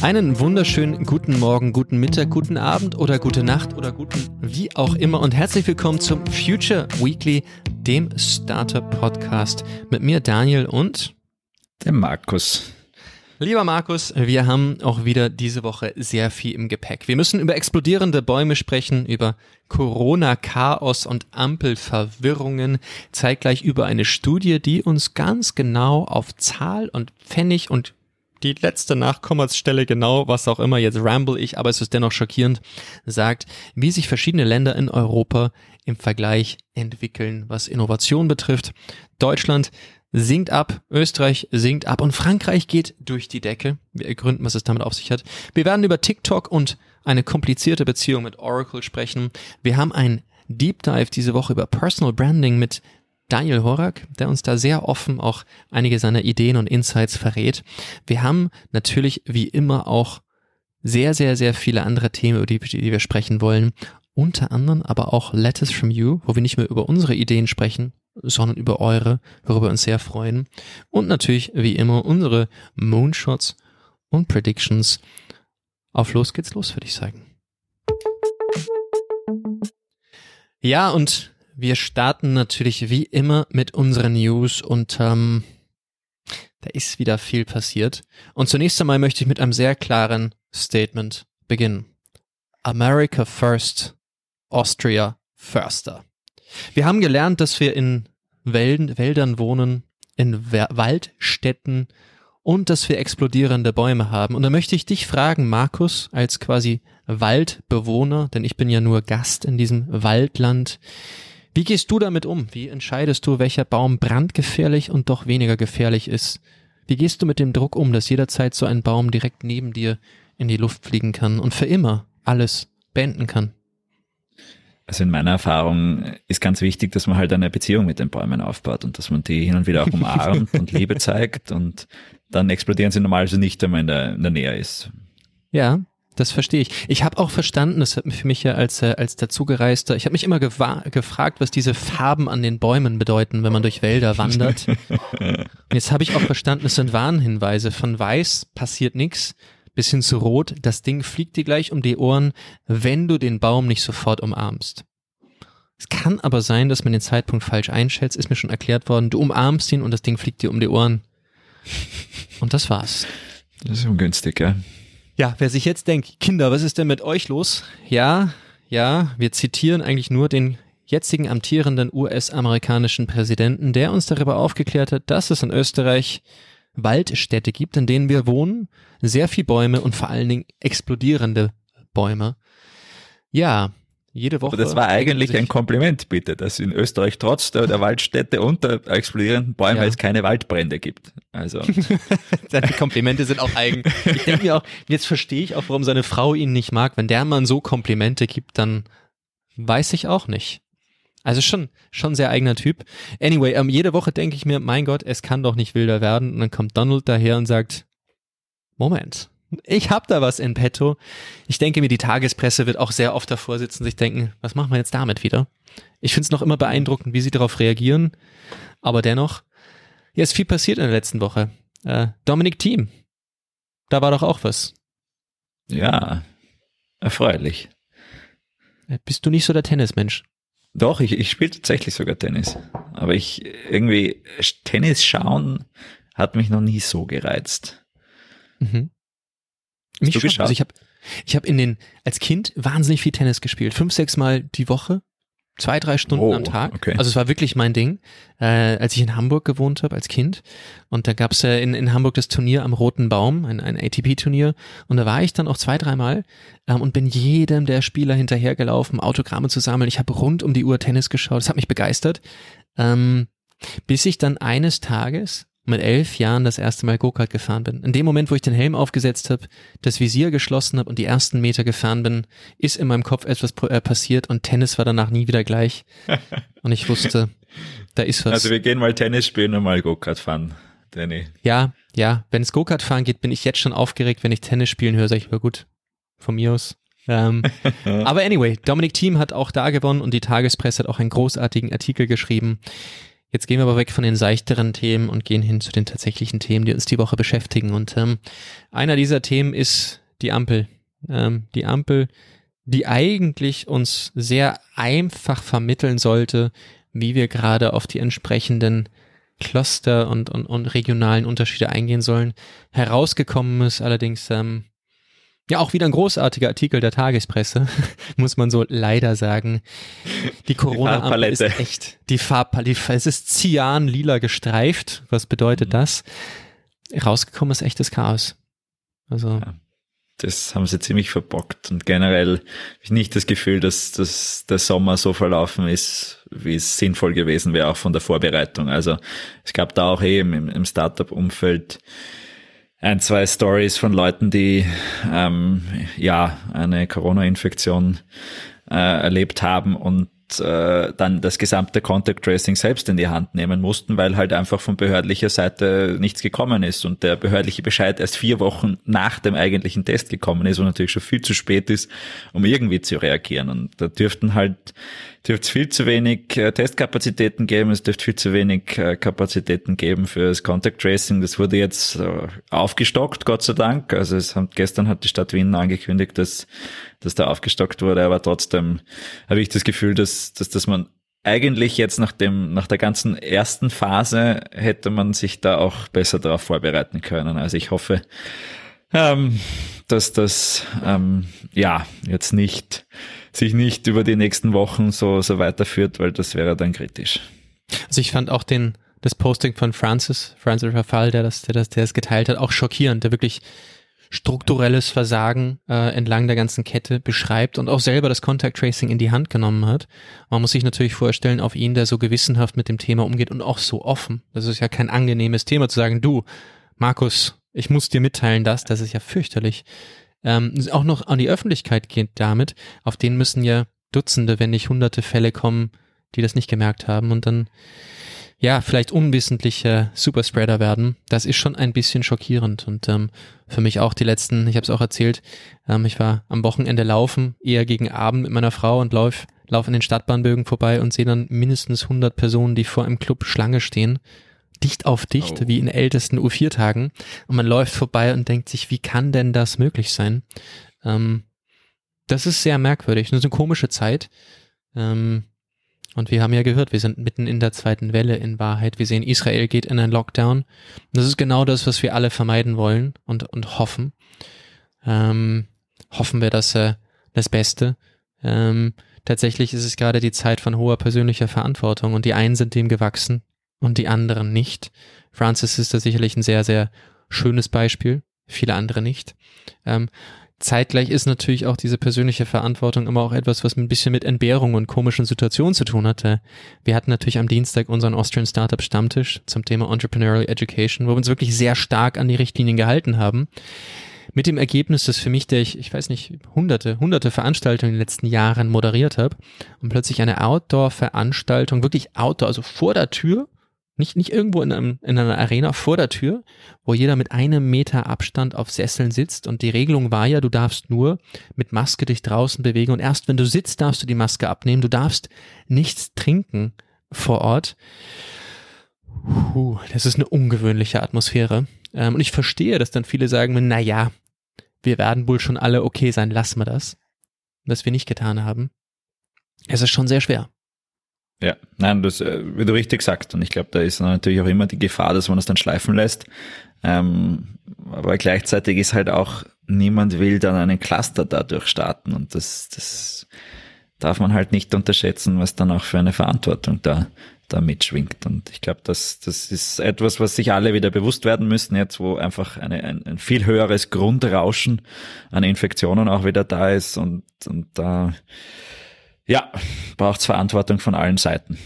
Einen wunderschönen guten Morgen, guten Mittag, guten Abend oder gute Nacht oder guten wie auch immer und herzlich willkommen zum Future Weekly, dem Startup Podcast mit mir Daniel und dem Markus. Lieber Markus, wir haben auch wieder diese Woche sehr viel im Gepäck. Wir müssen über explodierende Bäume sprechen, über Corona-Chaos und Ampelverwirrungen, zeitgleich über eine Studie, die uns ganz genau auf Zahl und Pfennig und die letzte Nachkommastelle genau, was auch immer, jetzt ramble ich, aber es ist dennoch schockierend, sagt, wie sich verschiedene Länder in Europa im Vergleich entwickeln, was Innovation betrifft. Deutschland sinkt ab, Österreich sinkt ab und Frankreich geht durch die Decke. Wir ergründen, was es damit auf sich hat. Wir werden über TikTok und eine komplizierte Beziehung mit Oracle sprechen. Wir haben ein Deep Dive diese Woche über Personal Branding mit Daniel Horak, der uns da sehr offen auch einige seiner Ideen und Insights verrät. Wir haben natürlich wie immer auch sehr, sehr, sehr viele andere Themen, über die, die wir sprechen wollen. Unter anderem aber auch Letters from You, wo wir nicht mehr über unsere Ideen sprechen, sondern über eure, worüber wir uns sehr freuen. Und natürlich, wie immer, unsere Moonshots und Predictions. Auf los geht's los, würde ich sagen. Ja, und wir starten natürlich wie immer mit unseren News und ähm, da ist wieder viel passiert. Und zunächst einmal möchte ich mit einem sehr klaren Statement beginnen. America first, Austria firster. Wir haben gelernt, dass wir in Wäldern, Wäldern wohnen, in Waldstätten und dass wir explodierende Bäume haben. Und da möchte ich dich fragen, Markus, als quasi Waldbewohner, denn ich bin ja nur Gast in diesem Waldland. Wie gehst du damit um? Wie entscheidest du, welcher Baum brandgefährlich und doch weniger gefährlich ist? Wie gehst du mit dem Druck um, dass jederzeit so ein Baum direkt neben dir in die Luft fliegen kann und für immer alles beenden kann? Also in meiner Erfahrung ist ganz wichtig, dass man halt eine Beziehung mit den Bäumen aufbaut und dass man die hin und wieder auch umarmt und Liebe zeigt und dann explodieren sie normalerweise nicht, wenn man in der, in der Nähe ist. Ja, das verstehe ich. Ich habe auch verstanden, das hat für mich ja als, äh, als dazugereister, ich habe mich immer gefragt, was diese Farben an den Bäumen bedeuten, wenn man durch Wälder wandert. Und jetzt habe ich auch verstanden, es sind Warnhinweise. Von weiß passiert nichts, bis hin zu rot, das Ding fliegt dir gleich um die Ohren, wenn du den Baum nicht sofort umarmst. Es kann aber sein, dass man den Zeitpunkt falsch einschätzt, ist mir schon erklärt worden. Du umarmst ihn und das Ding fliegt dir um die Ohren. Und das war's. Das ist ungünstig, ja. Ja, wer sich jetzt denkt, Kinder, was ist denn mit euch los? Ja, ja, wir zitieren eigentlich nur den jetzigen amtierenden US-amerikanischen Präsidenten, der uns darüber aufgeklärt hat, dass es in Österreich Waldstädte gibt, in denen wir wohnen, sehr viel Bäume und vor allen Dingen explodierende Bäume. Ja, jede Woche. Aber das war eigentlich ein Kompliment, bitte, dass in Österreich trotz der, der Waldstädte und der explodierenden Bäume ja. es keine Waldbrände gibt. Also. Seine Komplimente sind auch eigen. Ich denke mir auch, jetzt verstehe ich auch, warum seine Frau ihn nicht mag. Wenn der Mann so Komplimente gibt, dann weiß ich auch nicht. Also schon, schon sehr eigener Typ. Anyway, ähm, jede Woche denke ich mir, mein Gott, es kann doch nicht wilder werden. Und dann kommt Donald daher und sagt, Moment, ich hab da was in petto. Ich denke mir, die Tagespresse wird auch sehr oft davor sitzen, sich denken, was machen wir jetzt damit wieder? Ich finde es noch immer beeindruckend, wie sie darauf reagieren. Aber dennoch, ja, ist viel passiert in der letzten Woche. Äh, Dominic Thiem, da war doch auch was. Ja, erfreulich. Äh, bist du nicht so der Tennismensch? Doch, ich, ich spiele tatsächlich sogar Tennis. Aber ich irgendwie, Tennis schauen hat mich noch nie so gereizt. Mhm. Mich schon. Also ich habe ich hab in den, als Kind wahnsinnig viel Tennis gespielt. Fünf, sechs Mal die Woche. Zwei, drei Stunden oh, am Tag. Okay. Also es war wirklich mein Ding, äh, als ich in Hamburg gewohnt habe als Kind. Und da gab's ja in, in Hamburg das Turnier am Roten Baum, ein, ein ATP-Turnier. Und da war ich dann auch zwei, dreimal ähm, und bin jedem der Spieler hinterhergelaufen, Autogramme zu sammeln. Ich habe rund um die Uhr Tennis geschaut. Das hat mich begeistert. Ähm, bis ich dann eines Tages mit elf Jahren das erste Mal Go-Kart gefahren bin. In dem Moment, wo ich den Helm aufgesetzt habe, das Visier geschlossen habe und die ersten Meter gefahren bin, ist in meinem Kopf etwas äh, passiert und Tennis war danach nie wieder gleich. und ich wusste, da ist was. Also wir gehen mal Tennis spielen und mal Go-Kart fahren, Danny. Ja, ja. Wenn es Go-Kart fahren geht, bin ich jetzt schon aufgeregt. Wenn ich Tennis spielen höre, sage ich, ja gut, von mir aus. Ähm, aber anyway, Dominic Thiem hat auch da gewonnen und die Tagespresse hat auch einen großartigen Artikel geschrieben. Jetzt gehen wir aber weg von den seichteren Themen und gehen hin zu den tatsächlichen Themen, die uns die Woche beschäftigen. Und ähm, einer dieser Themen ist die Ampel. Ähm, die Ampel, die eigentlich uns sehr einfach vermitteln sollte, wie wir gerade auf die entsprechenden Cluster und, und, und regionalen Unterschiede eingehen sollen. Herausgekommen ist allerdings ähm, ja auch wieder ein großartiger Artikel der Tagespresse, muss man so leider sagen. Die Corona-Ampel ist echt die Farbpalette. Es ist cyan-lila gestreift. Was bedeutet mhm. das? Rausgekommen ist echtes Chaos. Also. Ja das haben sie ziemlich verbockt. Und generell habe ich nicht das Gefühl, dass, dass der Sommer so verlaufen ist, wie es sinnvoll gewesen wäre, auch von der Vorbereitung. Also es gab da auch eben im, im Startup-Umfeld ein, zwei Stories von Leuten, die ähm, ja eine Corona-Infektion äh, erlebt haben und äh, dann das gesamte Contact Tracing selbst in die Hand nehmen mussten, weil halt einfach von behördlicher Seite nichts gekommen ist und der behördliche Bescheid erst vier Wochen nach dem eigentlichen Test gekommen ist und natürlich schon viel zu spät ist, um irgendwie zu reagieren. Und da dürften halt dürfte es viel zu wenig äh, Testkapazitäten geben, es dürfte viel zu wenig äh, Kapazitäten geben für das Contact Tracing. Das wurde jetzt äh, aufgestockt, Gott sei Dank. Also es hat, gestern hat die Stadt Wien angekündigt, dass, dass da aufgestockt wurde, aber trotzdem habe ich das Gefühl, dass, dass, dass man eigentlich jetzt nach dem, nach der ganzen ersten Phase hätte man sich da auch besser darauf vorbereiten können. Also ich hoffe, ähm, dass das ähm, ja jetzt nicht sich nicht über die nächsten Wochen so, so weiterführt, weil das wäre dann kritisch. Also ich fand auch den, das Posting von Francis, Francis Rafal, der das, der das, der das geteilt hat, auch schockierend, der wirklich strukturelles Versagen äh, entlang der ganzen Kette beschreibt und auch selber das Contact Tracing in die Hand genommen hat. Man muss sich natürlich vorstellen, auf ihn, der so gewissenhaft mit dem Thema umgeht und auch so offen. Das ist ja kein angenehmes Thema zu sagen, du, Markus, ich muss dir mitteilen das, das ist ja fürchterlich ähm, auch noch an die Öffentlichkeit geht damit, auf denen müssen ja Dutzende, wenn nicht hunderte Fälle kommen, die das nicht gemerkt haben und dann ja, vielleicht unwissentliche Superspreader werden, das ist schon ein bisschen schockierend. Und ähm, für mich auch die letzten, ich habe es auch erzählt, ähm, ich war am Wochenende laufen, eher gegen Abend mit meiner Frau und lauf, lauf in den Stadtbahnbögen vorbei und sehe dann mindestens 100 Personen, die vor einem Club Schlange stehen dicht auf dicht, oh. wie in ältesten U4-Tagen. Und man läuft vorbei und denkt sich, wie kann denn das möglich sein? Ähm, das ist sehr merkwürdig. Das ist eine komische Zeit. Ähm, und wir haben ja gehört, wir sind mitten in der zweiten Welle in Wahrheit. Wir sehen, Israel geht in einen Lockdown. Das ist genau das, was wir alle vermeiden wollen und, und hoffen. Ähm, hoffen wir, dass äh, das Beste. Ähm, tatsächlich ist es gerade die Zeit von hoher persönlicher Verantwortung und die einen sind dem gewachsen, und die anderen nicht. Francis ist da sicherlich ein sehr, sehr schönes Beispiel, viele andere nicht. Ähm, zeitgleich ist natürlich auch diese persönliche Verantwortung immer auch etwas, was ein bisschen mit Entbehrung und komischen Situationen zu tun hatte. Wir hatten natürlich am Dienstag unseren Austrian Startup Stammtisch zum Thema Entrepreneurial Education, wo wir uns wirklich sehr stark an die Richtlinien gehalten haben. Mit dem Ergebnis, dass für mich, der ich, ich weiß nicht, hunderte, hunderte Veranstaltungen in den letzten Jahren moderiert habe und plötzlich eine Outdoor-Veranstaltung, wirklich Outdoor, also vor der Tür, nicht, nicht irgendwo in, einem, in einer Arena vor der Tür, wo jeder mit einem Meter Abstand auf Sesseln sitzt. Und die Regelung war ja, du darfst nur mit Maske dich draußen bewegen. Und erst wenn du sitzt, darfst du die Maske abnehmen. Du darfst nichts trinken vor Ort. Puh, das ist eine ungewöhnliche Atmosphäre. Ähm, und ich verstehe, dass dann viele sagen, na ja, wir werden wohl schon alle okay sein, lassen wir das. Was wir nicht getan haben. Es ist schon sehr schwer. Ja, nein, das, äh, wie du richtig sagst. Und ich glaube, da ist natürlich auch immer die Gefahr, dass man es dann schleifen lässt. Ähm, aber gleichzeitig ist halt auch, niemand will dann einen Cluster dadurch starten. Und das, das darf man halt nicht unterschätzen, was dann auch für eine Verantwortung da, da mitschwingt. Und ich glaube, das, das ist etwas, was sich alle wieder bewusst werden müssen, jetzt wo einfach eine, ein, ein viel höheres Grundrauschen an Infektionen auch wieder da ist. Und, und da, ja, braucht Verantwortung von allen Seiten.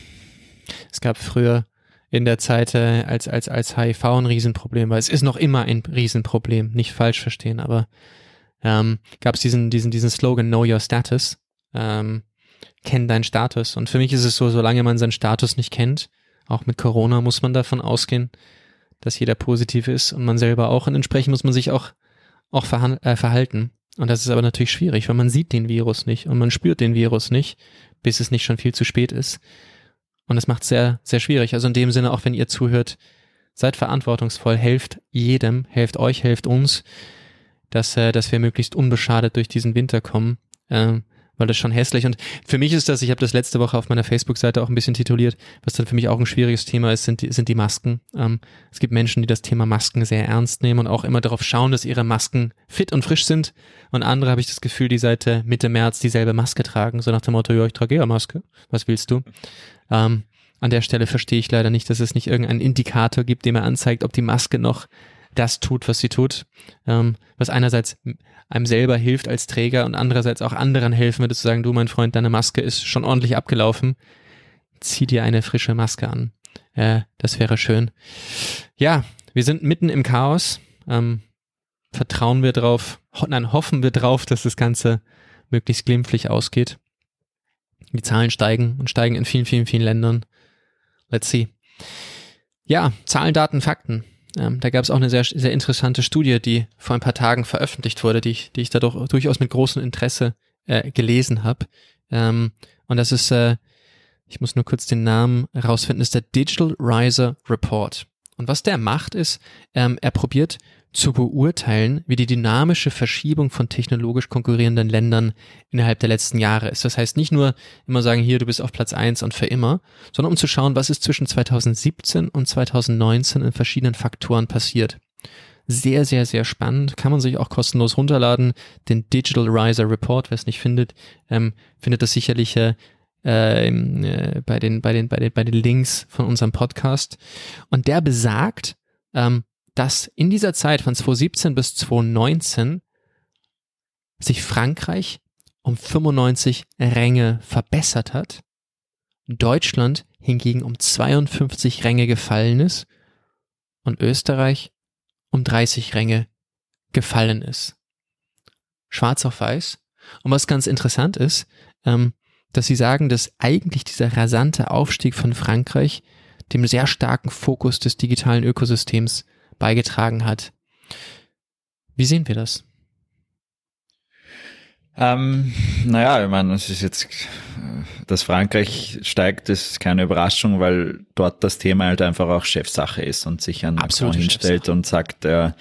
Es gab früher in der Zeit, äh, als, als, als HIV ein Riesenproblem war. Es ist noch immer ein Riesenproblem, nicht falsch verstehen, aber ähm, gab es diesen, diesen, diesen Slogan Know Your Status. Ähm, kenn deinen Status. Und für mich ist es so, solange man seinen Status nicht kennt, auch mit Corona muss man davon ausgehen, dass jeder positiv ist und man selber auch. Und entsprechend muss man sich auch, auch äh, verhalten. Und das ist aber natürlich schwierig, weil man sieht den Virus nicht und man spürt den Virus nicht, bis es nicht schon viel zu spät ist. Und das macht sehr, sehr schwierig. Also in dem Sinne, auch wenn ihr zuhört, seid verantwortungsvoll, helft jedem, helft euch, helft uns, dass, äh, dass wir möglichst unbeschadet durch diesen Winter kommen. Ähm, weil das schon hässlich und für mich ist das, ich habe das letzte Woche auf meiner Facebook-Seite auch ein bisschen tituliert, was dann für mich auch ein schwieriges Thema ist, sind die, sind die Masken. Ähm, es gibt Menschen, die das Thema Masken sehr ernst nehmen und auch immer darauf schauen, dass ihre Masken fit und frisch sind und andere habe ich das Gefühl, die seit Mitte März dieselbe Maske tragen, so nach dem Motto, ja, ich trage ja Maske, was willst du? Ähm, an der Stelle verstehe ich leider nicht, dass es nicht irgendeinen Indikator gibt, der mir anzeigt, ob die Maske noch das tut, was sie tut, ähm, was einerseits einem selber hilft als Träger und andererseits auch anderen helfen würde zu sagen, du mein Freund, deine Maske ist schon ordentlich abgelaufen, zieh dir eine frische Maske an. Äh, das wäre schön. Ja, wir sind mitten im Chaos. Ähm, vertrauen wir drauf, ho nein, hoffen wir drauf, dass das Ganze möglichst glimpflich ausgeht. Die Zahlen steigen und steigen in vielen, vielen, vielen Ländern. Let's see. Ja, Zahlen, Daten, Fakten. Ähm, da gab es auch eine sehr, sehr interessante Studie, die vor ein paar Tagen veröffentlicht wurde, die ich, die ich da durchaus mit großem Interesse äh, gelesen habe. Ähm, und das ist, äh, ich muss nur kurz den Namen rausfinden, ist der Digital Riser Report. Und was der macht, ist, ähm, er probiert zu beurteilen, wie die dynamische Verschiebung von technologisch konkurrierenden Ländern innerhalb der letzten Jahre ist. Das heißt nicht nur immer sagen, hier, du bist auf Platz eins und für immer, sondern um zu schauen, was ist zwischen 2017 und 2019 in verschiedenen Faktoren passiert. Sehr, sehr, sehr spannend. Kann man sich auch kostenlos runterladen. Den Digital Riser Report, wer es nicht findet, ähm, findet das sicherlich äh, äh, bei, den, bei, den, bei, den, bei den Links von unserem Podcast. Und der besagt, ähm, dass in dieser Zeit von 2017 bis 2019 sich Frankreich um 95 Ränge verbessert hat, Deutschland hingegen um 52 Ränge gefallen ist und Österreich um 30 Ränge gefallen ist. Schwarz auf weiß. Und was ganz interessant ist, ähm, dass sie sagen, dass eigentlich dieser rasante Aufstieg von Frankreich dem sehr starken Fokus des digitalen Ökosystems beigetragen hat. Wie sehen wir das? Ähm, naja, ich meine, es ist jetzt, dass Frankreich steigt, ist keine Überraschung, weil dort das Thema halt einfach auch Chefsache ist und sich an Macron hinstellt und sagt, äh,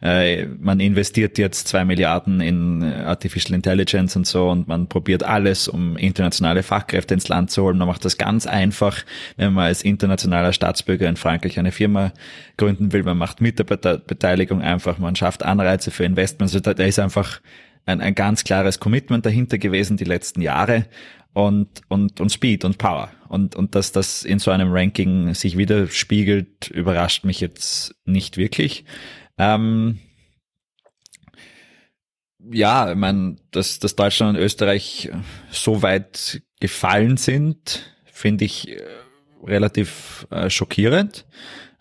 äh, man investiert jetzt zwei Milliarden in Artificial Intelligence und so und man probiert alles, um internationale Fachkräfte ins Land zu holen. Man macht das ganz einfach, wenn man als internationaler Staatsbürger in Frankreich eine Firma gründen will. Man macht Mitarbeiterbeteiligung einfach, man schafft Anreize für Investments. Also da ist einfach ein, ein ganz klares Commitment dahinter gewesen die letzten Jahre und, und, und Speed und Power. Und, und dass das in so einem Ranking sich widerspiegelt, überrascht mich jetzt nicht wirklich. Ähm, ja, ich meine, dass, dass Deutschland und Österreich so weit gefallen sind, finde ich äh, relativ äh, schockierend.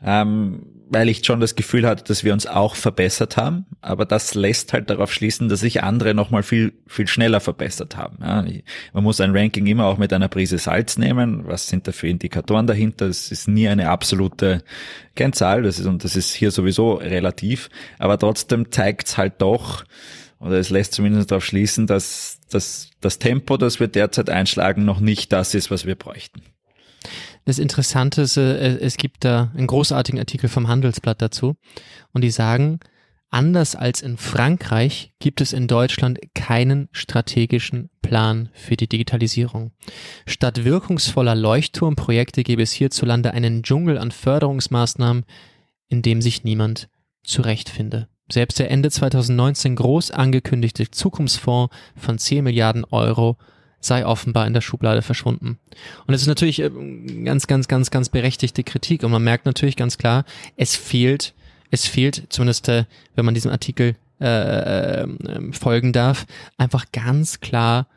Ähm, weil ich schon das Gefühl hatte, dass wir uns auch verbessert haben, aber das lässt halt darauf schließen, dass sich andere nochmal viel, viel schneller verbessert haben. Ja, man muss ein Ranking immer auch mit einer Prise Salz nehmen. Was sind da für Indikatoren dahinter? Es ist nie eine absolute Kennzahl, das ist, und das ist hier sowieso relativ, aber trotzdem zeigt es halt doch, oder es lässt zumindest darauf schließen, dass, dass das Tempo, das wir derzeit einschlagen, noch nicht das ist, was wir bräuchten. Das Interessante ist, äh, es gibt da einen großartigen Artikel vom Handelsblatt dazu und die sagen, anders als in Frankreich gibt es in Deutschland keinen strategischen Plan für die Digitalisierung. Statt wirkungsvoller Leuchtturmprojekte gäbe es hierzulande einen Dschungel an Förderungsmaßnahmen, in dem sich niemand zurechtfinde. Selbst der Ende 2019 groß angekündigte Zukunftsfonds von 10 Milliarden Euro sei offenbar in der Schublade verschwunden. Und es ist natürlich äh, ganz, ganz, ganz, ganz berechtigte Kritik. Und man merkt natürlich ganz klar, es fehlt, es fehlt, zumindest äh, wenn man diesem Artikel äh, äh, folgen darf, einfach ganz klar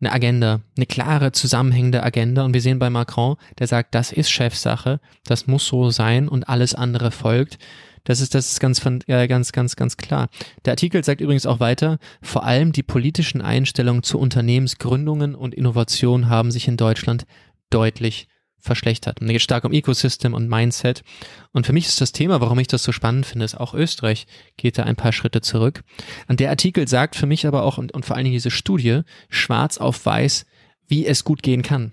eine Agenda, eine klare, zusammenhängende Agenda. Und wir sehen bei Macron, der sagt, das ist Chefsache, das muss so sein und alles andere folgt. Das ist, das ist ganz, äh, ganz, ganz, ganz klar. Der Artikel sagt übrigens auch weiter, vor allem die politischen Einstellungen zu Unternehmensgründungen und Innovation haben sich in Deutschland deutlich verschlechtert. Und da geht stark um Ecosystem und Mindset. Und für mich ist das Thema, warum ich das so spannend finde, ist auch Österreich geht da ein paar Schritte zurück. Und der Artikel sagt für mich aber auch, und, und vor allen Dingen diese Studie, schwarz auf weiß, wie es gut gehen kann.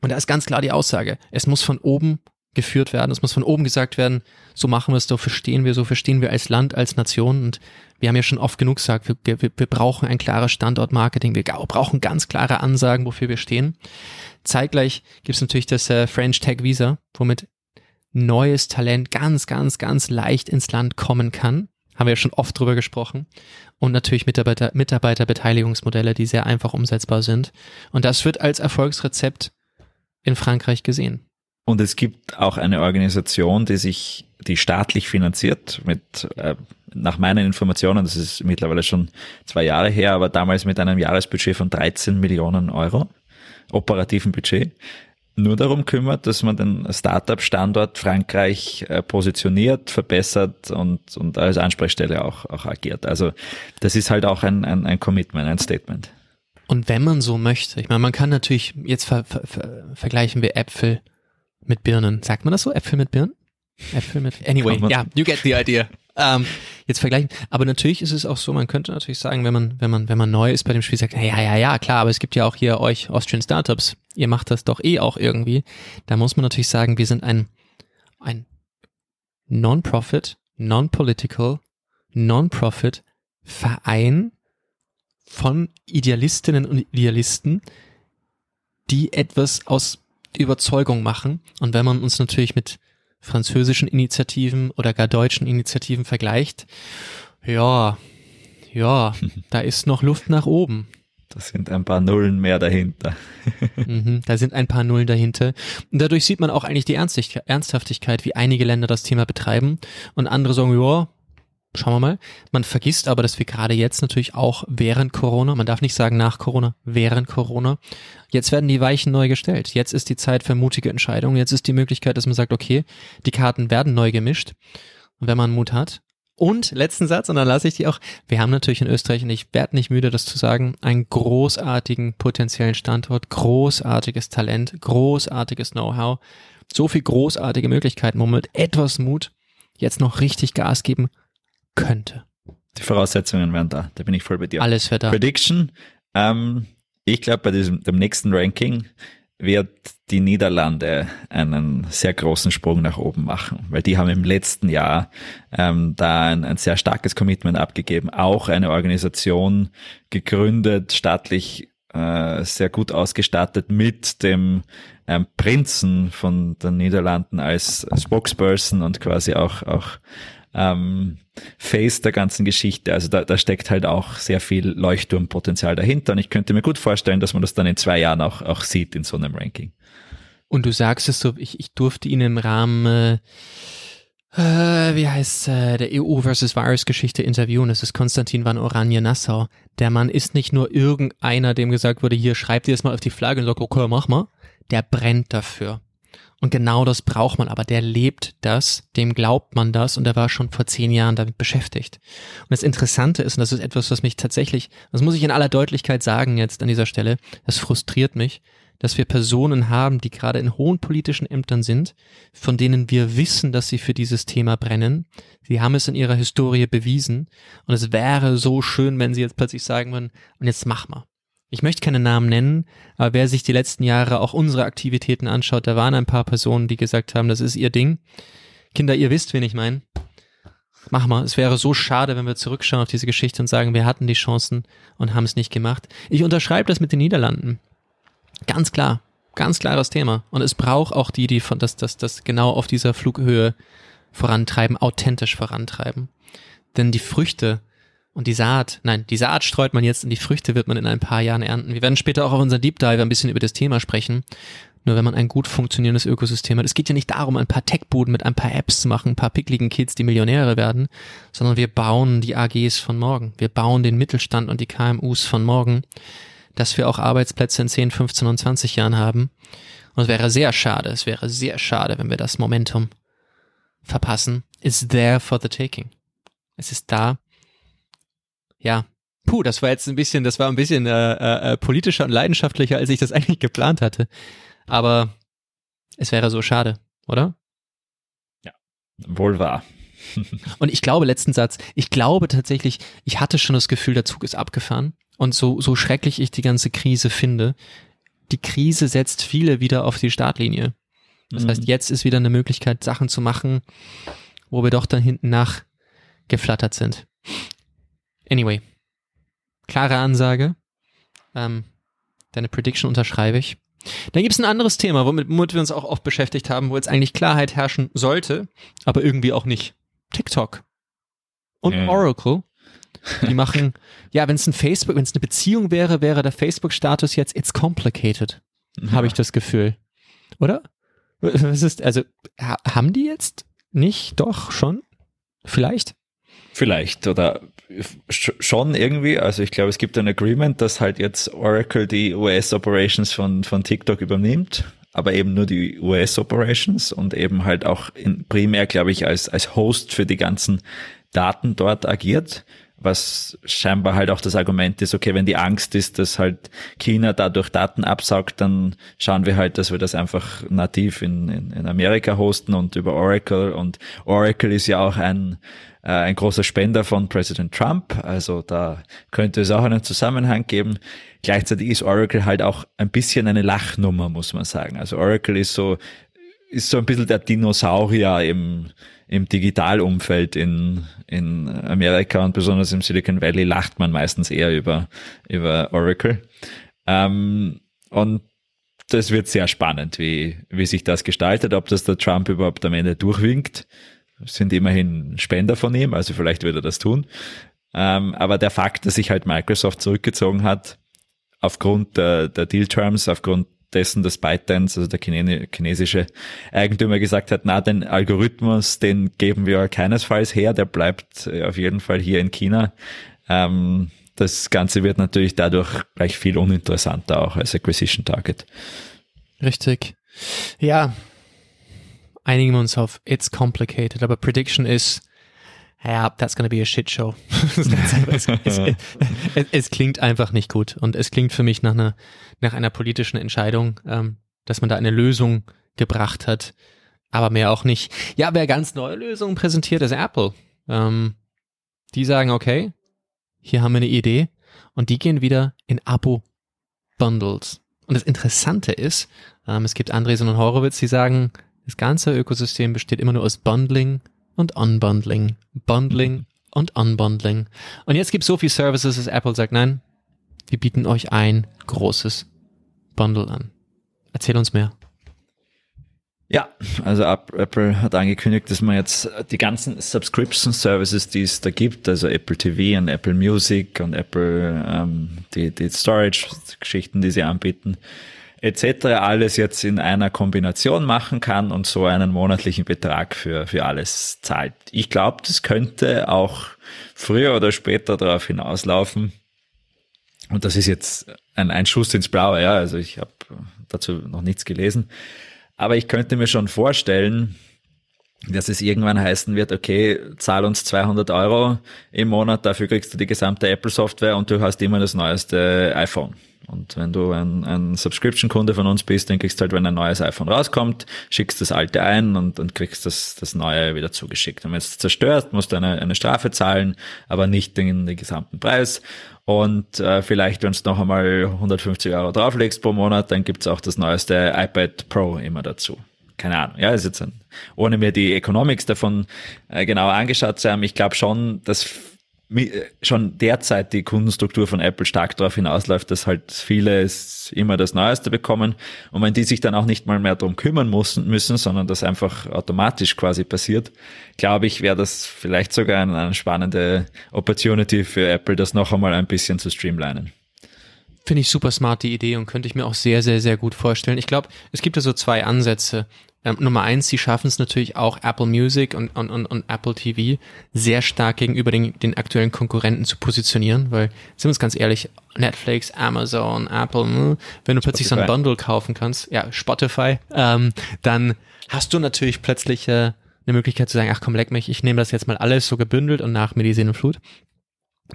Und da ist ganz klar die Aussage, es muss von oben geführt werden, es muss von oben gesagt werden, so machen wir es, so verstehen wir, so verstehen wir als Land, als Nation. Und wir haben ja schon oft genug gesagt, wir, wir, wir brauchen ein klares Standortmarketing, wir brauchen ganz klare Ansagen, wofür wir stehen. Zeitgleich gibt es natürlich das äh, French Tech Visa, womit neues Talent ganz, ganz, ganz leicht ins Land kommen kann. Haben wir ja schon oft drüber gesprochen. Und natürlich Mitarbeiter, Mitarbeiterbeteiligungsmodelle, die sehr einfach umsetzbar sind. Und das wird als Erfolgsrezept in Frankreich gesehen. Und es gibt auch eine Organisation, die sich, die staatlich finanziert mit, äh, nach meinen Informationen, das ist mittlerweile schon zwei Jahre her, aber damals mit einem Jahresbudget von 13 Millionen Euro, operativen Budget, nur darum kümmert, dass man den Startup-Standort Frankreich äh, positioniert, verbessert und, und als Ansprechstelle auch, auch agiert. Also das ist halt auch ein, ein, ein Commitment, ein Statement. Und wenn man so möchte, ich meine, man kann natürlich, jetzt ver, ver, ver, vergleichen wir Äpfel mit Birnen. Sagt man das so? Äpfel mit Birnen? Äpfel mit, anyway, ja, yeah, you get the idea. Ähm, jetzt vergleichen. Aber natürlich ist es auch so, man könnte natürlich sagen, wenn man, wenn man, wenn man neu ist bei dem Spiel, sagt, ja, ja, ja, klar, aber es gibt ja auch hier euch Austrian Startups. Ihr macht das doch eh auch irgendwie. Da muss man natürlich sagen, wir sind ein, ein Non-Profit, Non-Political, Non-Profit Verein von Idealistinnen und Idealisten, die etwas aus Überzeugung machen. Und wenn man uns natürlich mit französischen Initiativen oder gar deutschen Initiativen vergleicht, ja, ja, da ist noch Luft nach oben. Da sind ein paar Nullen mehr dahinter. mhm, da sind ein paar Nullen dahinter. Und dadurch sieht man auch eigentlich die Ernsthaftigkeit, wie einige Länder das Thema betreiben. Und andere sagen, ja, Schauen wir mal. Man vergisst aber, dass wir gerade jetzt natürlich auch während Corona, man darf nicht sagen nach Corona, während Corona, jetzt werden die Weichen neu gestellt. Jetzt ist die Zeit für mutige Entscheidungen. Jetzt ist die Möglichkeit, dass man sagt, okay, die Karten werden neu gemischt. Wenn man Mut hat. Und letzten Satz, und dann lasse ich die auch. Wir haben natürlich in Österreich, und ich werde nicht müde, das zu sagen, einen großartigen potenziellen Standort, großartiges Talent, großartiges Know-how, so viel großartige Möglichkeiten, man mit etwas Mut jetzt noch richtig Gas geben könnte. Die Voraussetzungen wären da, da bin ich voll bei dir. Alles wäre da. Prediction, ähm, ich glaube bei diesem dem nächsten Ranking wird die Niederlande einen sehr großen Sprung nach oben machen, weil die haben im letzten Jahr ähm, da ein, ein sehr starkes Commitment abgegeben, auch eine Organisation gegründet, staatlich äh, sehr gut ausgestattet mit dem ähm, Prinzen von den Niederlanden als Spokesperson und quasi auch, auch ähm, Face der ganzen Geschichte. Also da, da steckt halt auch sehr viel Leuchtturmpotenzial dahinter und ich könnte mir gut vorstellen, dass man das dann in zwei Jahren auch, auch sieht in so einem Ranking. Und du sagst es so, ich, ich durfte ihn im Rahmen äh, äh, wie heißt äh, der EU versus Virus Geschichte interviewen. Das ist Konstantin van Oranje Nassau. Der Mann ist nicht nur irgendeiner, dem gesagt wurde, hier schreibt ihr das mal auf die Flagge und sagt, okay, mach mal. Der brennt dafür. Und genau das braucht man, aber der lebt das, dem glaubt man das und der war schon vor zehn Jahren damit beschäftigt. Und das Interessante ist, und das ist etwas, was mich tatsächlich, das muss ich in aller Deutlichkeit sagen jetzt an dieser Stelle, das frustriert mich, dass wir Personen haben, die gerade in hohen politischen Ämtern sind, von denen wir wissen, dass sie für dieses Thema brennen. Sie haben es in ihrer Historie bewiesen. Und es wäre so schön, wenn sie jetzt plötzlich sagen würden, und jetzt mach mal. Ich möchte keine Namen nennen, aber wer sich die letzten Jahre auch unsere Aktivitäten anschaut, da waren ein paar Personen, die gesagt haben, das ist ihr Ding. Kinder, ihr wisst, wen ich meine. Mach mal, es wäre so schade, wenn wir zurückschauen auf diese Geschichte und sagen, wir hatten die Chancen und haben es nicht gemacht. Ich unterschreibe das mit den Niederlanden. Ganz klar, ganz klares Thema. Und es braucht auch die, die von das, das, das genau auf dieser Flughöhe vorantreiben, authentisch vorantreiben. Denn die Früchte und die Saat, nein, die Saat streut man jetzt und die Früchte wird man in ein paar Jahren ernten. Wir werden später auch auf unserem Deep Dive ein bisschen über das Thema sprechen. Nur wenn man ein gut funktionierendes Ökosystem hat. Es geht ja nicht darum, ein paar Tech-Buden mit ein paar Apps zu machen, ein paar pickligen Kids, die Millionäre werden, sondern wir bauen die AGs von morgen. Wir bauen den Mittelstand und die KMUs von morgen, dass wir auch Arbeitsplätze in 10, 15 und 20 Jahren haben. Und es wäre sehr schade, es wäre sehr schade, wenn wir das Momentum verpassen. It's there for the taking. Es ist da ja, puh, das war jetzt ein bisschen, das war ein bisschen äh, äh, äh politischer und leidenschaftlicher, als ich das eigentlich geplant hatte. Aber Es wäre so schade, oder? Ja, wohl wahr. und ich glaube, letzten Satz, ich glaube tatsächlich, ich hatte schon das Gefühl, der Zug ist abgefahren. Und so, so schrecklich ich die ganze Krise finde, die Krise setzt viele wieder auf die Startlinie. Das mhm. heißt, jetzt ist wieder eine Möglichkeit, Sachen zu machen, wo wir doch dann hinten nach geflattert sind. Anyway, klare Ansage. Ähm, deine Prediction unterschreibe ich. Dann gibt es ein anderes Thema, womit, womit wir uns auch oft beschäftigt haben, wo jetzt eigentlich Klarheit herrschen sollte, aber irgendwie auch nicht. TikTok und ja. Oracle. Die machen, ja, wenn es ein Facebook, wenn es eine Beziehung wäre, wäre der Facebook-Status jetzt it's complicated. Ja. Habe ich das Gefühl. Oder? Was ist, also, haben die jetzt nicht doch schon? Vielleicht? Vielleicht oder schon irgendwie. Also ich glaube, es gibt ein Agreement, dass halt jetzt Oracle die US-Operations von, von TikTok übernimmt, aber eben nur die US-Operations und eben halt auch in, primär, glaube ich, als, als Host für die ganzen Daten dort agiert was scheinbar halt auch das Argument ist, okay, wenn die Angst ist, dass halt China dadurch Daten absaugt, dann schauen wir halt, dass wir das einfach nativ in, in, in Amerika hosten und über Oracle. Und Oracle ist ja auch ein, äh, ein großer Spender von Präsident Trump, also da könnte es auch einen Zusammenhang geben. Gleichzeitig ist Oracle halt auch ein bisschen eine Lachnummer, muss man sagen. Also Oracle ist so, ist so ein bisschen der Dinosaurier im, im Digitalumfeld in, in Amerika und besonders im Silicon Valley lacht man meistens eher über, über Oracle. Ähm, und das wird sehr spannend, wie, wie sich das gestaltet, ob das der Trump überhaupt am Ende durchwinkt. Sind immerhin Spender von ihm, also vielleicht wird er das tun. Ähm, aber der Fakt, dass sich halt Microsoft zurückgezogen hat, aufgrund der, der Deal-Terms, aufgrund dessen, dass ByteDance, also der chinesische Eigentümer gesagt hat, na, den Algorithmus, den geben wir keinesfalls her, der bleibt äh, auf jeden Fall hier in China. Ähm, das Ganze wird natürlich dadurch gleich viel uninteressanter auch als Acquisition Target. Richtig. Ja, einigen wir uns auf It's complicated, aber Prediction ist, ja, that's gonna be a shit show. es, es, es, es, klingt einfach nicht gut und es klingt für mich nach einer, nach einer politischen Entscheidung, ähm, dass man da eine Lösung gebracht hat, aber mehr auch nicht. Ja, wer ganz neue Lösungen präsentiert, ist Apple. Ähm, die sagen, okay, hier haben wir eine Idee und die gehen wieder in Abo-Bundles. Und das Interessante ist, ähm, es gibt Andresen und Horowitz, die sagen, das ganze Ökosystem besteht immer nur aus Bundling und Unbundling, Bundling und Unbundling. Und jetzt gibt es so viele Services, dass Apple sagt, nein, wir bieten euch ein großes Bundle an. Erzähl uns mehr. Ja, also Apple hat angekündigt, dass man jetzt die ganzen Subscription Services, die es da gibt, also Apple TV und Apple Music und Apple ähm, die, die Storage-Geschichten, die sie anbieten, etc. alles jetzt in einer Kombination machen kann und so einen monatlichen Betrag für, für alles zahlt. Ich glaube, das könnte auch früher oder später darauf hinauslaufen. Und das ist jetzt ein, ein Schuss ins Blaue, ja. Also ich habe dazu noch nichts gelesen. Aber ich könnte mir schon vorstellen, dass es irgendwann heißen wird, okay, zahl uns 200 Euro im Monat, dafür kriegst du die gesamte Apple-Software und du hast immer das neueste iPhone. Und wenn du ein, ein Subscription-Kunde von uns bist, dann kriegst du halt, wenn ein neues iPhone rauskommt, schickst das alte ein und, und kriegst das, das neue wieder zugeschickt. Und wenn es zerstört, musst du eine, eine Strafe zahlen, aber nicht den, den gesamten Preis. Und äh, vielleicht, wenn du noch einmal 150 Euro drauflegst pro Monat, dann gibt's auch das neueste iPad Pro immer dazu keine Ahnung, ja, ist jetzt ein, ohne mir die Economics davon äh, genauer angeschaut zu haben, ich glaube schon, dass äh, schon derzeit die Kundenstruktur von Apple stark darauf hinausläuft, dass halt viele immer das Neueste bekommen und wenn die sich dann auch nicht mal mehr darum kümmern müssen, müssen sondern das einfach automatisch quasi passiert, glaube ich, wäre das vielleicht sogar eine, eine spannende Opportunity für Apple, das noch einmal ein bisschen zu streamlinen. Finde ich super smart die Idee und könnte ich mir auch sehr, sehr, sehr gut vorstellen. Ich glaube, es gibt da so zwei Ansätze. Ähm, Nummer eins, sie schaffen es natürlich auch Apple Music und, und, und, und Apple TV sehr stark gegenüber den, den aktuellen Konkurrenten zu positionieren, weil, sind wir uns ganz ehrlich, Netflix, Amazon, Apple, mh, wenn du Spotify. plötzlich so ein Bundle kaufen kannst, ja, Spotify, ähm, dann hast du natürlich plötzlich äh, eine Möglichkeit zu sagen, ach komm, leck mich, ich nehme das jetzt mal alles so gebündelt und nach mir die Sehne Flut.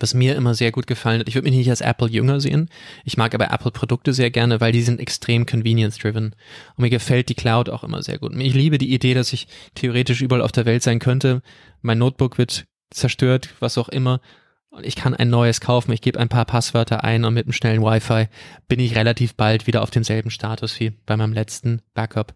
Was mir immer sehr gut gefallen hat. Ich würde mich nicht als Apple jünger sehen. Ich mag aber Apple Produkte sehr gerne, weil die sind extrem convenience driven. Und mir gefällt die Cloud auch immer sehr gut. Ich liebe die Idee, dass ich theoretisch überall auf der Welt sein könnte. Mein Notebook wird zerstört, was auch immer. Und ich kann ein neues kaufen. Ich gebe ein paar Passwörter ein und mit einem schnellen Wi-Fi bin ich relativ bald wieder auf demselben Status wie bei meinem letzten Backup.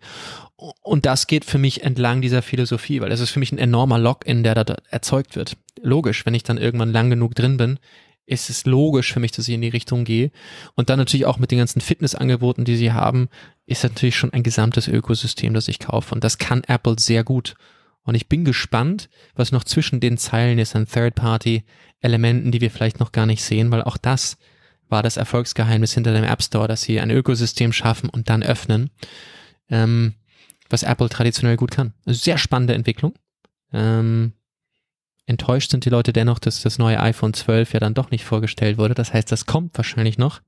Und das geht für mich entlang dieser Philosophie, weil das ist für mich ein enormer Login, der da erzeugt wird. Logisch, wenn ich dann irgendwann lang genug drin bin, ist es logisch für mich, dass ich in die Richtung gehe. Und dann natürlich auch mit den ganzen Fitnessangeboten, die sie haben, ist natürlich schon ein gesamtes Ökosystem, das ich kaufe. Und das kann Apple sehr gut. Und ich bin gespannt, was noch zwischen den Zeilen ist an Third-Party-Elementen, die wir vielleicht noch gar nicht sehen, weil auch das war das Erfolgsgeheimnis hinter dem App Store, dass sie ein Ökosystem schaffen und dann öffnen, ähm, was Apple traditionell gut kann. Also sehr spannende Entwicklung. Ähm, enttäuscht sind die Leute dennoch, dass das neue iPhone 12 ja dann doch nicht vorgestellt wurde. Das heißt, das kommt wahrscheinlich noch.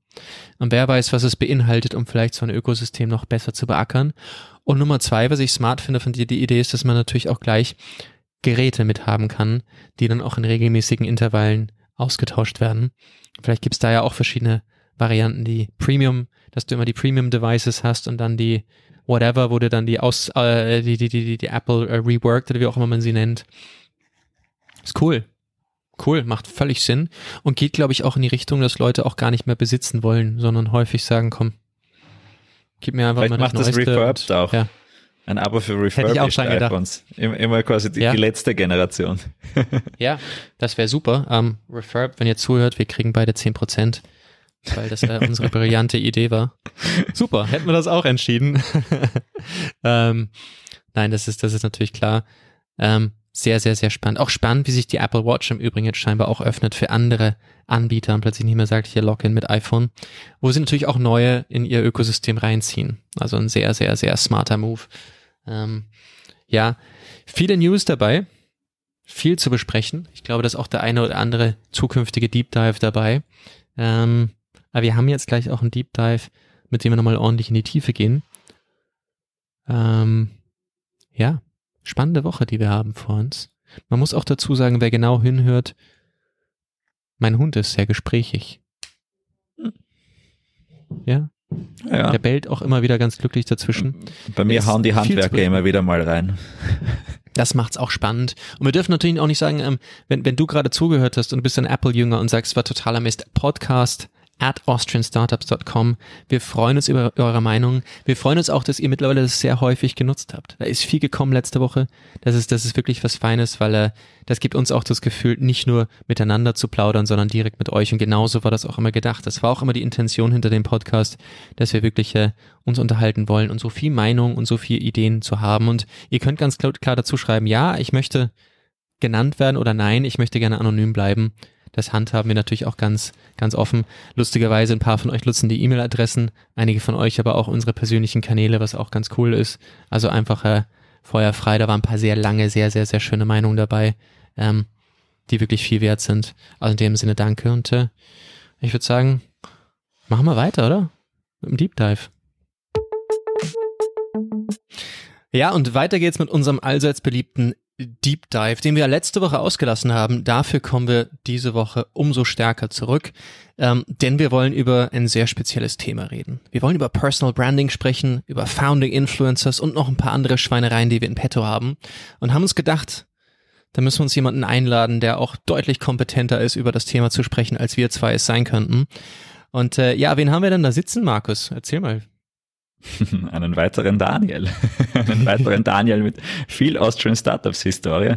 Und wer weiß, was es beinhaltet, um vielleicht so ein Ökosystem noch besser zu beackern. Und Nummer zwei, was ich smart finde von dir, die Idee ist, dass man natürlich auch gleich Geräte mithaben kann, die dann auch in regelmäßigen Intervallen ausgetauscht werden. Vielleicht gibt's da ja auch verschiedene Varianten, die Premium, dass du immer die Premium-Devices hast und dann die Whatever, wo du dann die aus, äh, die, die, die, die Apple äh, reworked oder wie auch immer man sie nennt. Ist cool. Cool, macht völlig Sinn und geht, glaube ich, auch in die Richtung, dass Leute auch gar nicht mehr besitzen wollen, sondern häufig sagen, komm, Gib mir einfach Vielleicht mal das macht das Refurbed auch. Ja. Ein Abo für Refurbed iPhones. Immer, immer quasi die, ja. die, letzte Generation. ja, das wäre super. Um, ähm, Refurb, wenn ihr zuhört, wir kriegen beide 10%, weil das äh, unsere brillante Idee war. Super, hätten wir das auch entschieden. ähm, nein, das ist, das ist natürlich klar. Ähm, sehr, sehr, sehr spannend. Auch spannend, wie sich die Apple Watch im Übrigen jetzt scheinbar auch öffnet für andere Anbieter und plötzlich nicht mehr sagt, hier Login mit iPhone, wo sie natürlich auch neue in ihr Ökosystem reinziehen. Also ein sehr, sehr, sehr smarter Move. Ähm, ja, viele News dabei, viel zu besprechen. Ich glaube, dass auch der eine oder andere zukünftige Deep Dive dabei. Ähm, aber wir haben jetzt gleich auch einen Deep Dive, mit dem wir nochmal ordentlich in die Tiefe gehen. Ähm, ja, spannende Woche, die wir haben vor uns. Man muss auch dazu sagen, wer genau hinhört, mein Hund ist sehr gesprächig. Ja. Ja. Der bellt auch immer wieder ganz glücklich dazwischen. Bei mir hauen die Handwerker immer wieder mal rein. Das macht's auch spannend. Und wir dürfen natürlich auch nicht sagen, ähm, wenn, wenn du gerade zugehört hast und bist ein Apple-Jünger und sagst, es war totaler Mist, Podcast at austrianstartups.com. Wir freuen uns über eure Meinung. Wir freuen uns auch, dass ihr mittlerweile das sehr häufig genutzt habt. Da ist viel gekommen letzte Woche. Das ist, das ist wirklich was Feines, weil äh, das gibt uns auch das Gefühl, nicht nur miteinander zu plaudern, sondern direkt mit euch. Und genauso war das auch immer gedacht. Das war auch immer die Intention hinter dem Podcast, dass wir wirklich äh, uns unterhalten wollen und so viel Meinung und so viel Ideen zu haben. Und ihr könnt ganz klar, klar dazu schreiben, ja, ich möchte genannt werden oder nein, ich möchte gerne anonym bleiben. Das handhaben wir natürlich auch ganz, ganz offen. Lustigerweise ein paar von euch nutzen die E-Mail-Adressen, einige von euch aber auch unsere persönlichen Kanäle, was auch ganz cool ist. Also einfach äh, feuerfrei. Da waren ein paar sehr lange, sehr, sehr, sehr schöne Meinungen dabei, ähm, die wirklich viel wert sind. Also in dem Sinne danke und äh, ich würde sagen, machen wir weiter, oder? Mit dem Deep Dive. Ja, und weiter geht's mit unserem allseits beliebten Deep Dive, den wir letzte Woche ausgelassen haben. Dafür kommen wir diese Woche umso stärker zurück, ähm, denn wir wollen über ein sehr spezielles Thema reden. Wir wollen über Personal Branding sprechen, über Founding Influencers und noch ein paar andere Schweinereien, die wir in petto haben und haben uns gedacht, da müssen wir uns jemanden einladen, der auch deutlich kompetenter ist, über das Thema zu sprechen, als wir zwei es sein könnten. Und äh, ja, wen haben wir denn da sitzen, Markus? Erzähl mal. einen weiteren Daniel. einen weiteren Daniel mit viel Austrian Startups Historie,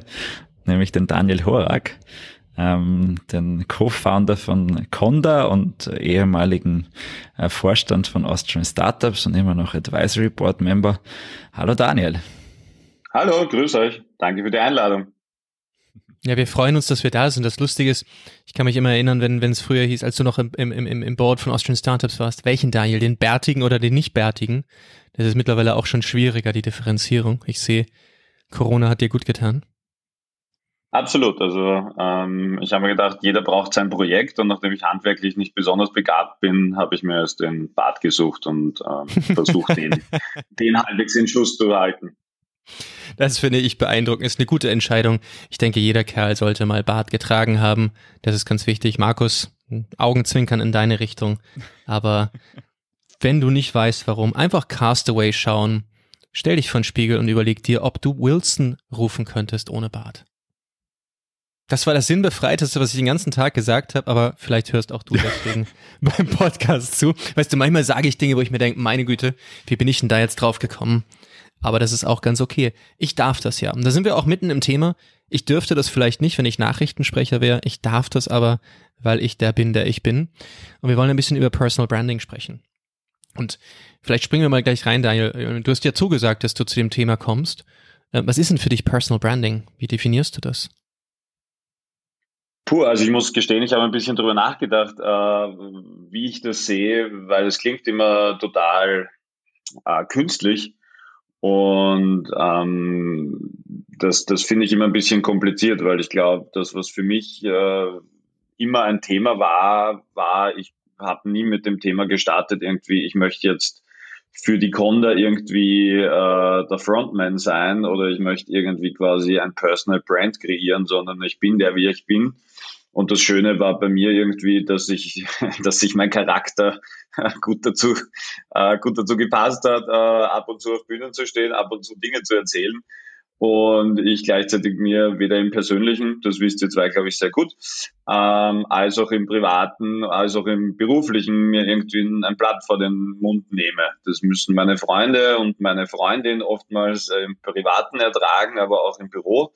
nämlich den Daniel Horak, ähm, den Co-Founder von Conda und ehemaligen äh, Vorstand von Austrian Startups und immer noch Advisory Board Member. Hallo Daniel. Hallo, grüß euch. Danke für die Einladung. Ja, wir freuen uns, dass wir da sind. Das Lustige ist, ich kann mich immer erinnern, wenn wenn es früher hieß, als du noch im, im, im, im Board von Austrian Startups warst, welchen Daniel, den bärtigen oder den nicht bärtigen? Das ist mittlerweile auch schon schwieriger, die Differenzierung. Ich sehe, Corona hat dir gut getan. Absolut. Also ähm, ich habe mir gedacht, jeder braucht sein Projekt und nachdem ich handwerklich nicht besonders begabt bin, habe ich mir erst den Bart gesucht und ähm, versucht, den, den halbwegs in Schuss zu halten. Das finde ich beeindruckend. Ist eine gute Entscheidung. Ich denke, jeder Kerl sollte mal Bart getragen haben. Das ist ganz wichtig. Markus, Augenzwinkern in deine Richtung. Aber wenn du nicht weißt, warum, einfach Castaway schauen. Stell dich vor den Spiegel und überleg dir, ob du Wilson rufen könntest ohne Bart. Das war das Sinnbefreiteste, was ich den ganzen Tag gesagt habe, aber vielleicht hörst auch du deswegen beim Podcast zu. Weißt du, manchmal sage ich Dinge, wo ich mir denke, meine Güte, wie bin ich denn da jetzt drauf gekommen? Aber das ist auch ganz okay. Ich darf das ja. Und da sind wir auch mitten im Thema. Ich dürfte das vielleicht nicht, wenn ich Nachrichtensprecher wäre. Ich darf das aber, weil ich der bin, der ich bin. Und wir wollen ein bisschen über Personal Branding sprechen. Und vielleicht springen wir mal gleich rein, Daniel. Du hast ja zugesagt, dass du zu dem Thema kommst. Äh, was ist denn für dich Personal Branding? Wie definierst du das? Puh, also ich muss gestehen, ich habe ein bisschen drüber nachgedacht, äh, wie ich das sehe, weil es klingt immer total äh, künstlich und ähm, das, das finde ich immer ein bisschen kompliziert, weil ich glaube, das, was für mich äh, immer ein Thema war, war, ich habe nie mit dem Thema gestartet, irgendwie, ich möchte jetzt für die Conda irgendwie äh, der Frontman sein oder ich möchte irgendwie quasi ein Personal Brand kreieren, sondern ich bin der, wie ich bin. Und das Schöne war bei mir irgendwie, dass ich, dass sich mein Charakter gut dazu, äh, gut dazu gepasst hat, äh, ab und zu auf Bühnen zu stehen, ab und zu Dinge zu erzählen. Und ich gleichzeitig mir weder im Persönlichen, das wisst ihr zwei, glaube ich, sehr gut, ähm, als auch im Privaten, als auch im Beruflichen mir irgendwie ein Blatt vor den Mund nehme. Das müssen meine Freunde und meine Freundin oftmals äh, im Privaten ertragen, aber auch im Büro,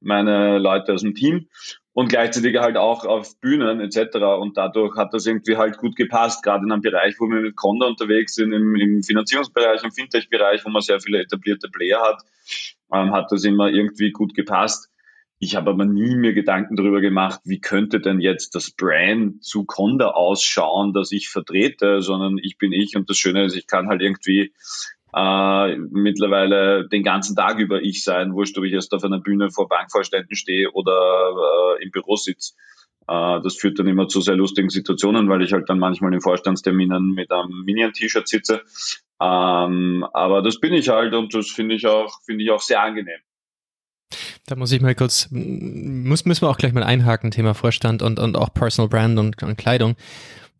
meine Leute aus dem Team und gleichzeitig halt auch auf Bühnen etc. Und dadurch hat das irgendwie halt gut gepasst, gerade in einem Bereich, wo wir mit Conda unterwegs sind, im, im Finanzierungsbereich, im Fintech-Bereich, wo man sehr viele etablierte Player hat, ähm, hat das immer irgendwie gut gepasst. Ich habe aber nie mir Gedanken darüber gemacht, wie könnte denn jetzt das Brand zu Conda ausschauen, das ich vertrete, sondern ich bin ich und das Schöne ist, ich kann halt irgendwie äh, mittlerweile den ganzen Tag über ich sein, wurscht, ob ich erst auf einer Bühne vor Bankvorständen stehe oder äh, im Büro sitze. Äh, das führt dann immer zu sehr lustigen Situationen, weil ich halt dann manchmal in Vorstandsterminen mit einem Minion-T-Shirt sitze. Ähm, aber das bin ich halt und das finde ich auch, finde ich auch sehr angenehm. Da muss ich mal kurz, muss, müssen wir auch gleich mal einhaken, Thema Vorstand und, und auch Personal Brand und, und Kleidung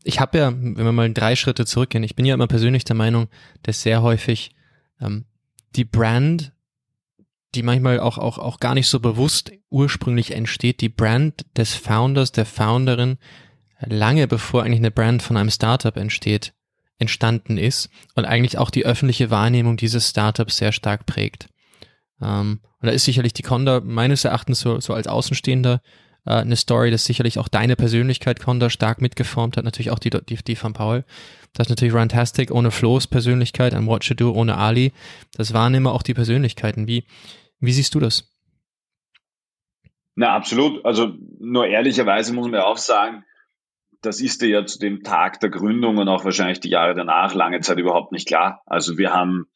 ich habe ja, wenn wir mal drei Schritte zurückgehen, ich bin ja immer persönlich der Meinung, dass sehr häufig ähm, die Brand, die manchmal auch, auch, auch gar nicht so bewusst ursprünglich entsteht, die Brand des Founders, der Founderin, lange bevor eigentlich eine Brand von einem Startup entsteht, entstanden ist und eigentlich auch die öffentliche Wahrnehmung dieses Startups sehr stark prägt. Ähm, und da ist sicherlich die Conda meines Erachtens so, so als Außenstehender äh, eine Story, das sicherlich auch deine Persönlichkeit, Conda, stark mitgeformt hat, natürlich auch die, die, die von Paul. Das ist natürlich Runtastic ohne Flo's Persönlichkeit, ein Watch Do ohne Ali. Das waren immer auch die Persönlichkeiten. Wie, wie siehst du das? Na, absolut. Also nur ehrlicherweise muss man ja auch sagen, das ist dir ja zu dem Tag der Gründung und auch wahrscheinlich die Jahre danach lange Zeit überhaupt nicht klar. Also wir haben,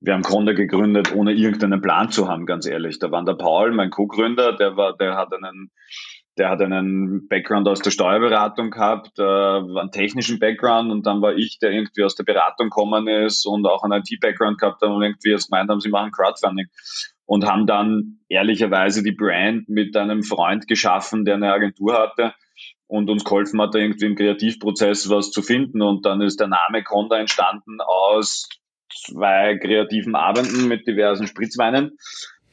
wir haben Conda gegründet, ohne irgendeinen Plan zu haben, ganz ehrlich. Da war der Paul, mein Co-Gründer, der war, der hat einen der hat einen Background aus der Steuerberatung gehabt, äh, einen technischen Background und dann war ich, der irgendwie aus der Beratung gekommen ist und auch einen IT-Background gehabt hat und irgendwie jetzt gemeint haben, sie machen Crowdfunding. Und haben dann ehrlicherweise die Brand mit einem Freund geschaffen, der eine Agentur hatte und uns geholfen hat, irgendwie im Kreativprozess was zu finden. Und dann ist der Name Conda entstanden aus zwei kreativen Abenden mit diversen Spritzweinen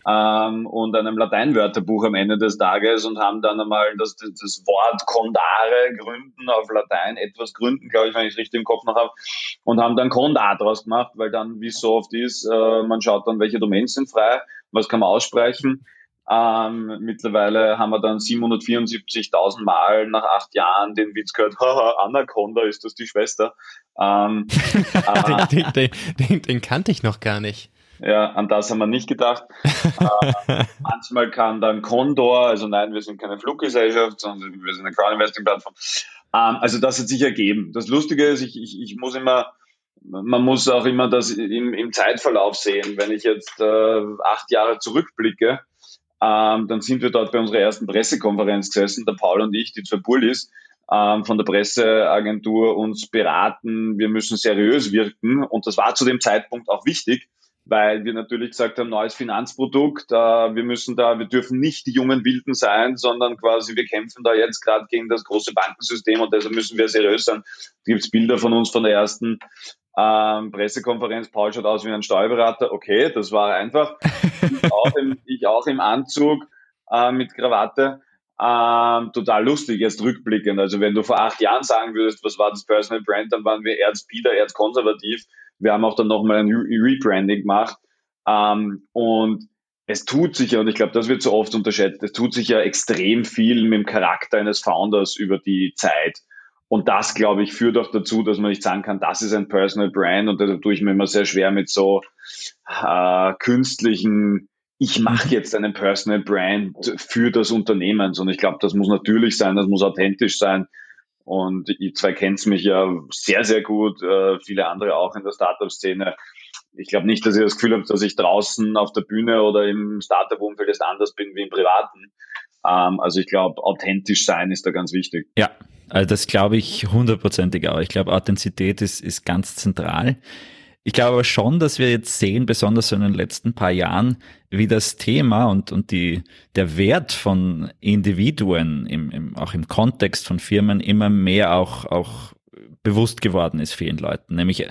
ähm, und einem Lateinwörterbuch am Ende des Tages und haben dann einmal das, das Wort Condare gründen auf Latein, etwas gründen, glaube ich, wenn ich es richtig im Kopf noch habe, und haben dann Condar draus gemacht, weil dann, wie es so oft ist, äh, man schaut dann, welche Domains sind frei, was kann man aussprechen. Ähm, mittlerweile haben wir dann 774.000 Mal nach acht Jahren den Witz gehört, haha, Anaconda, ist das die Schwester? Ähm, äh, den, den, den, den kannte ich noch gar nicht. Ja, an das haben wir nicht gedacht. äh, manchmal kann dann Condor, also nein, wir sind keine Fluggesellschaft, sondern wir sind eine Crowd-Investing-Plattform. Ähm, also das hat sich ergeben. Das Lustige ist, ich, ich, ich muss immer, man muss auch immer das im, im Zeitverlauf sehen. Wenn ich jetzt äh, acht Jahre zurückblicke, ähm, dann sind wir dort bei unserer ersten Pressekonferenz gesessen, der Paul und ich, die zwei Bullis, ähm, von der Presseagentur uns beraten, wir müssen seriös wirken. Und das war zu dem Zeitpunkt auch wichtig, weil wir natürlich gesagt haben, neues Finanzprodukt, äh, wir müssen da, wir dürfen nicht die jungen Wilden sein, sondern quasi wir kämpfen da jetzt gerade gegen das große Bankensystem und deshalb müssen wir seriös sein. Da gibt es Bilder von uns von der ersten ähm, Pressekonferenz, Paul schaut aus wie ein Steuerberater. Okay, das war einfach. ich, auch im, ich auch im Anzug äh, mit Krawatte. Ähm, total lustig, jetzt rückblickend. Also wenn du vor acht Jahren sagen würdest, was war das Personal Brand, dann waren wir erzbieder, erzkonservativ. Wir haben auch dann nochmal ein Rebranding gemacht. Ähm, und es tut sich ja, und ich glaube, das wird so oft unterschätzt, es tut sich ja extrem viel mit dem Charakter eines Founders über die Zeit. Und das, glaube ich, führt auch dazu, dass man nicht sagen kann, das ist ein Personal Brand und da tue ich mir immer sehr schwer mit so äh, künstlichen, ich mache mhm. jetzt einen Personal Brand für das Unternehmen. Und ich glaube, das muss natürlich sein, das muss authentisch sein. Und ihr zwei kennt mich ja sehr, sehr gut, äh, viele andere auch in der Startup-Szene. Ich glaube nicht, dass ihr das Gefühl habt, dass ich draußen auf der Bühne oder im Startup-Umfeld jetzt anders bin wie im Privaten. Ähm, also ich glaube, authentisch sein ist da ganz wichtig. Ja, also das glaube ich hundertprozentig auch. Ich glaube, Authentizität ist, ist ganz zentral. Ich glaube aber schon, dass wir jetzt sehen, besonders so in den letzten paar Jahren, wie das Thema und, und die, der Wert von Individuen im, im, auch im Kontext von Firmen immer mehr auch, auch bewusst geworden ist vielen Leuten. Nämlich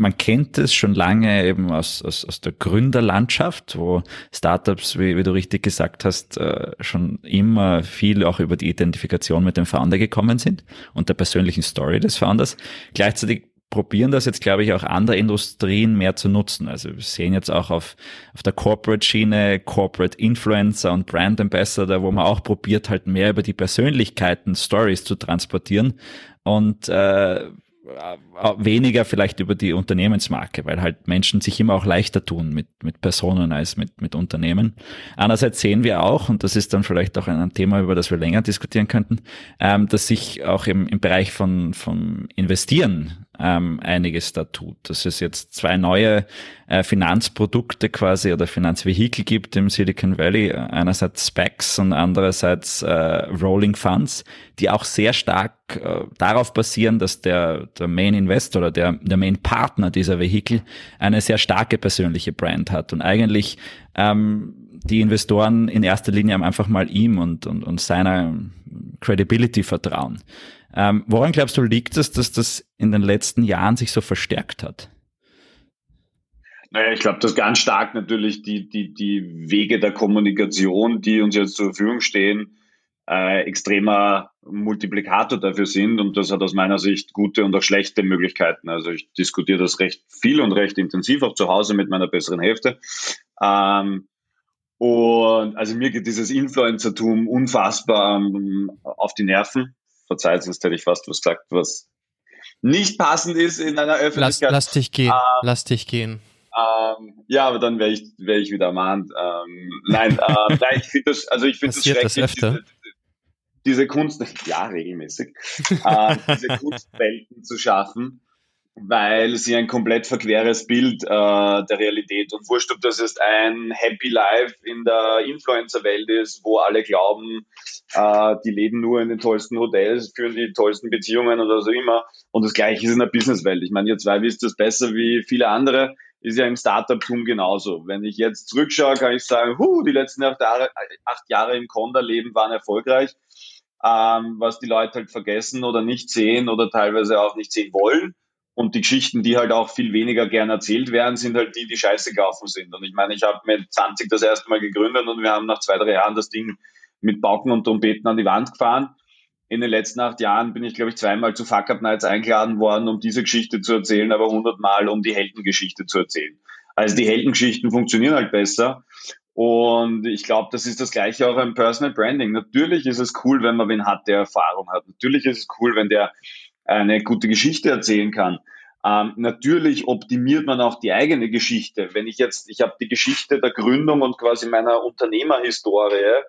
man kennt es schon lange eben aus, aus, aus der Gründerlandschaft, wo Startups, wie, wie du richtig gesagt hast, äh, schon immer viel auch über die Identifikation mit dem Founder gekommen sind und der persönlichen Story des Founders. Gleichzeitig probieren das jetzt, glaube ich, auch andere Industrien mehr zu nutzen. Also wir sehen jetzt auch auf, auf der Corporate-Schiene Corporate Influencer und Brand Ambassador, wo man auch probiert, halt mehr über die Persönlichkeiten, Stories zu transportieren. Und äh, äh, weniger vielleicht über die Unternehmensmarke, weil halt Menschen sich immer auch leichter tun mit, mit Personen als mit, mit Unternehmen. Andererseits sehen wir auch, und das ist dann vielleicht auch ein Thema, über das wir länger diskutieren könnten, ähm, dass sich auch im, im Bereich von, von Investieren ähm, einiges da tut. Dass es jetzt zwei neue äh, Finanzprodukte quasi oder Finanzvehikel gibt im Silicon Valley. Einerseits Specs und andererseits äh, Rolling Funds, die auch sehr stark äh, darauf basieren, dass der, der Main Investor oder der, der Main Partner dieser Vehikel eine sehr starke persönliche Brand hat und eigentlich ähm, die Investoren in erster Linie einfach mal ihm und, und, und seiner Credibility vertrauen. Ähm, woran glaubst du, liegt es, dass das in den letzten Jahren sich so verstärkt hat? Naja, ich glaube, dass ganz stark natürlich die, die, die Wege der Kommunikation, die uns jetzt zur Verfügung stehen, äh, extremer Multiplikator dafür sind. Und das hat aus meiner Sicht gute und auch schlechte Möglichkeiten. Also ich diskutiere das recht viel und recht intensiv, auch zu Hause mit meiner besseren Hälfte. Ähm, und also mir geht dieses Influencertum unfassbar ähm, auf die Nerven verzeiht, sonst hätte ich fast was gesagt, was nicht passend ist in einer Öffentlichkeit. Lass, lass dich gehen, ähm, lass dich gehen. Ähm, ja, aber dann wäre ich, wär ich wieder ermahnt. Ähm, nein, äh, nein, ich finde das, also ich finde das schrecklich, das? Diese, diese Kunst, ja, regelmäßig, äh, diese Kunstwelten zu schaffen, weil sie ein komplett verqueres Bild äh, der Realität und wurscht, ob das jetzt ein Happy Life in der Influencer-Welt ist, wo alle glauben, äh, die leben nur in den tollsten Hotels, führen die tollsten Beziehungen oder so immer. Und das Gleiche ist in der Businesswelt. Ich meine, ihr zwei wisst das besser wie viele andere, ist ja im Startup-Tum genauso. Wenn ich jetzt zurückschaue, kann ich sagen, huh, die letzten acht Jahre, acht Jahre im Conda-Leben waren erfolgreich. Ähm, was die Leute halt vergessen oder nicht sehen oder teilweise auch nicht sehen wollen und die Geschichten, die halt auch viel weniger gern erzählt werden, sind halt die, die scheiße gelaufen sind. Und ich meine, ich habe mit 20 das erste Mal gegründet und wir haben nach zwei, drei Jahren das Ding mit Pauken und Trompeten an die Wand gefahren. In den letzten acht Jahren bin ich, glaube ich, zweimal zu Fuck Up Nights eingeladen worden, um diese Geschichte zu erzählen, aber hundertmal, um die Heldengeschichte zu erzählen. Also die Heldengeschichten funktionieren halt besser. Und ich glaube, das ist das Gleiche auch im Personal Branding. Natürlich ist es cool, wenn man wen hat, der Erfahrung hat. Natürlich ist es cool, wenn der eine gute Geschichte erzählen kann. Ähm, natürlich optimiert man auch die eigene Geschichte. Wenn ich jetzt, ich habe die Geschichte der Gründung und quasi meiner Unternehmerhistorie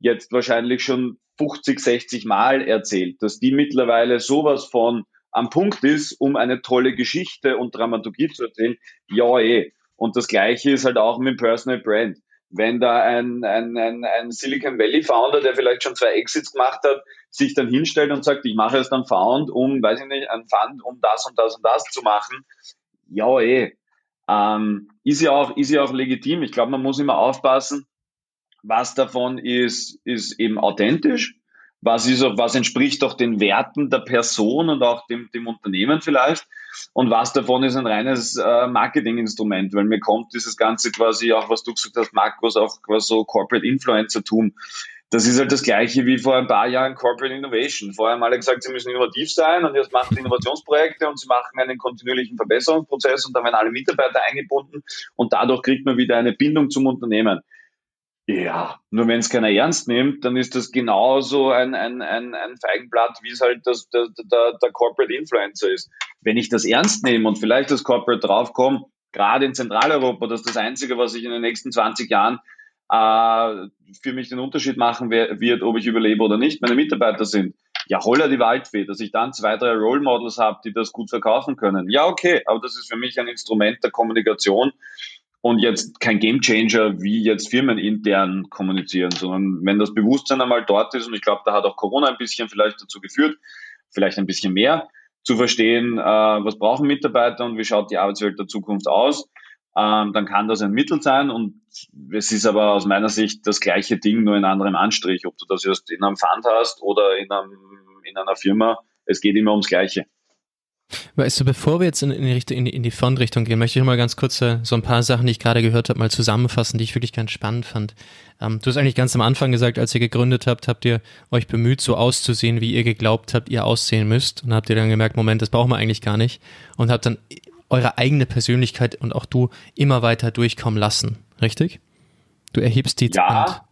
jetzt wahrscheinlich schon 50, 60 Mal erzählt, dass die mittlerweile sowas von am Punkt ist, um eine tolle Geschichte und Dramaturgie zu erzählen. Ja, eh. Und das Gleiche ist halt auch mit Personal Brand wenn da ein, ein, ein, ein Silicon Valley Founder, der vielleicht schon zwei Exits gemacht hat, sich dann hinstellt und sagt, ich mache jetzt einen Found, um, weiß ich nicht, ein Fund, um das und das und das zu machen. Ja, eh. ähm, ist ja auch, ist ja auch legitim. Ich glaube, man muss immer aufpassen, was davon ist, ist eben authentisch, was ist, was entspricht auch den Werten der Person und auch dem, dem Unternehmen vielleicht und was davon ist ein reines äh, Marketinginstrument, weil mir kommt dieses Ganze quasi auch, was du gesagt hast, Markus, auch quasi so Corporate Influencer-Tum das ist halt das Gleiche wie vor ein paar Jahren Corporate Innovation. Vorher haben alle gesagt, sie müssen innovativ sein und jetzt machen sie Innovationsprojekte und sie machen einen kontinuierlichen Verbesserungsprozess und dann werden alle Mitarbeiter eingebunden und dadurch kriegt man wieder eine Bindung zum Unternehmen. Ja, nur wenn es keiner ernst nimmt, dann ist das genauso ein, ein, ein, ein Feigenblatt, wie es halt das, der, der, der Corporate Influencer ist. Wenn ich das ernst nehme und vielleicht das Corporate draufkomme, gerade in Zentraleuropa, das ist das Einzige, was ich in den nächsten 20 Jahren äh, für mich den Unterschied machen wird, ob ich überlebe oder nicht, meine Mitarbeiter sind. Ja, holla die Waldfee, dass ich dann zwei, drei Role Models habe, die das gut verkaufen können. Ja, okay, aber das ist für mich ein Instrument der Kommunikation und jetzt kein Gamechanger, wie jetzt Firmen intern kommunizieren, sondern wenn das Bewusstsein einmal dort ist, und ich glaube, da hat auch Corona ein bisschen vielleicht dazu geführt, vielleicht ein bisschen mehr, zu verstehen, äh, was brauchen Mitarbeiter und wie schaut die Arbeitswelt der Zukunft aus, ähm, dann kann das ein Mittel sein und es ist aber aus meiner Sicht das gleiche Ding, nur in anderem Anstrich. Ob du das jetzt in einem Fund hast oder in, einem, in einer Firma, es geht immer ums Gleiche. Weißt du, bevor wir jetzt in, in die, Richtung, in die, in die Fund-Richtung gehen, möchte ich mal ganz kurz äh, so ein paar Sachen, die ich gerade gehört habe, mal zusammenfassen, die ich wirklich ganz spannend fand. Ähm, du hast eigentlich ganz am Anfang gesagt, als ihr gegründet habt, habt ihr euch bemüht, so auszusehen, wie ihr geglaubt habt, ihr aussehen müsst. Und habt ihr dann gemerkt, Moment, das brauchen wir eigentlich gar nicht. Und habt dann eure eigene Persönlichkeit und auch du immer weiter durchkommen lassen, richtig? Du erhebst die ja, Hand.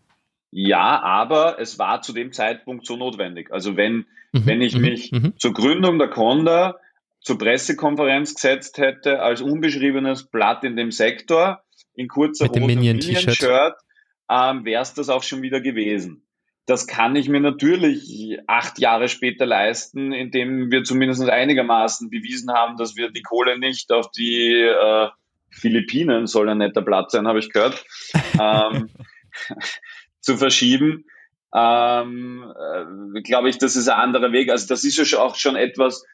Ja, aber es war zu dem Zeitpunkt so notwendig. Also wenn, mhm, wenn ich mhm, mich mhm. zur Gründung der Conda zur Pressekonferenz gesetzt hätte als unbeschriebenes Blatt in dem Sektor in kurzer Mit und Minion-Shirt, ähm, wäre es das auch schon wieder gewesen. Das kann ich mir natürlich acht Jahre später leisten, indem wir zumindest einigermaßen bewiesen haben, dass wir die Kohle nicht auf die äh, Philippinen, soll ein netter Platz sein, habe ich gehört, ähm, zu verschieben. Ähm, äh, Glaube ich, das ist ein anderer Weg. Also das ist ja auch schon etwas,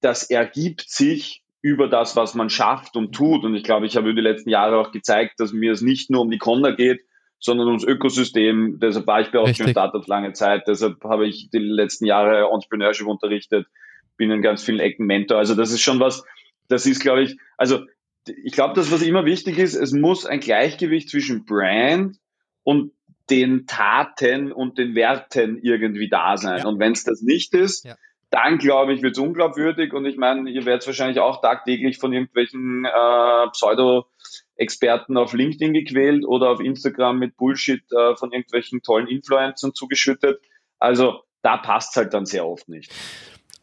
das ergibt sich über das, was man schafft und tut. Und ich glaube, ich habe über die letzten Jahre auch gezeigt, dass mir es nicht nur um die Conda geht, sondern ums Ökosystem. Deshalb war ich bei Austrian Startups lange Zeit. Deshalb habe ich die letzten Jahre Entrepreneurship unterrichtet, bin in ganz vielen Ecken Mentor. Also das ist schon was, das ist, glaube ich, also ich glaube, das, was immer wichtig ist, es muss ein Gleichgewicht zwischen Brand und den Taten und den Werten irgendwie da sein. Ja. Und wenn es das nicht ist, ja. Dann glaube ich, wird es unglaubwürdig. Und ich meine, ihr werdet wahrscheinlich auch tagtäglich von irgendwelchen äh, Pseudo- Experten auf LinkedIn gequält oder auf Instagram mit Bullshit äh, von irgendwelchen tollen Influencern zugeschüttet. Also da passt es halt dann sehr oft nicht.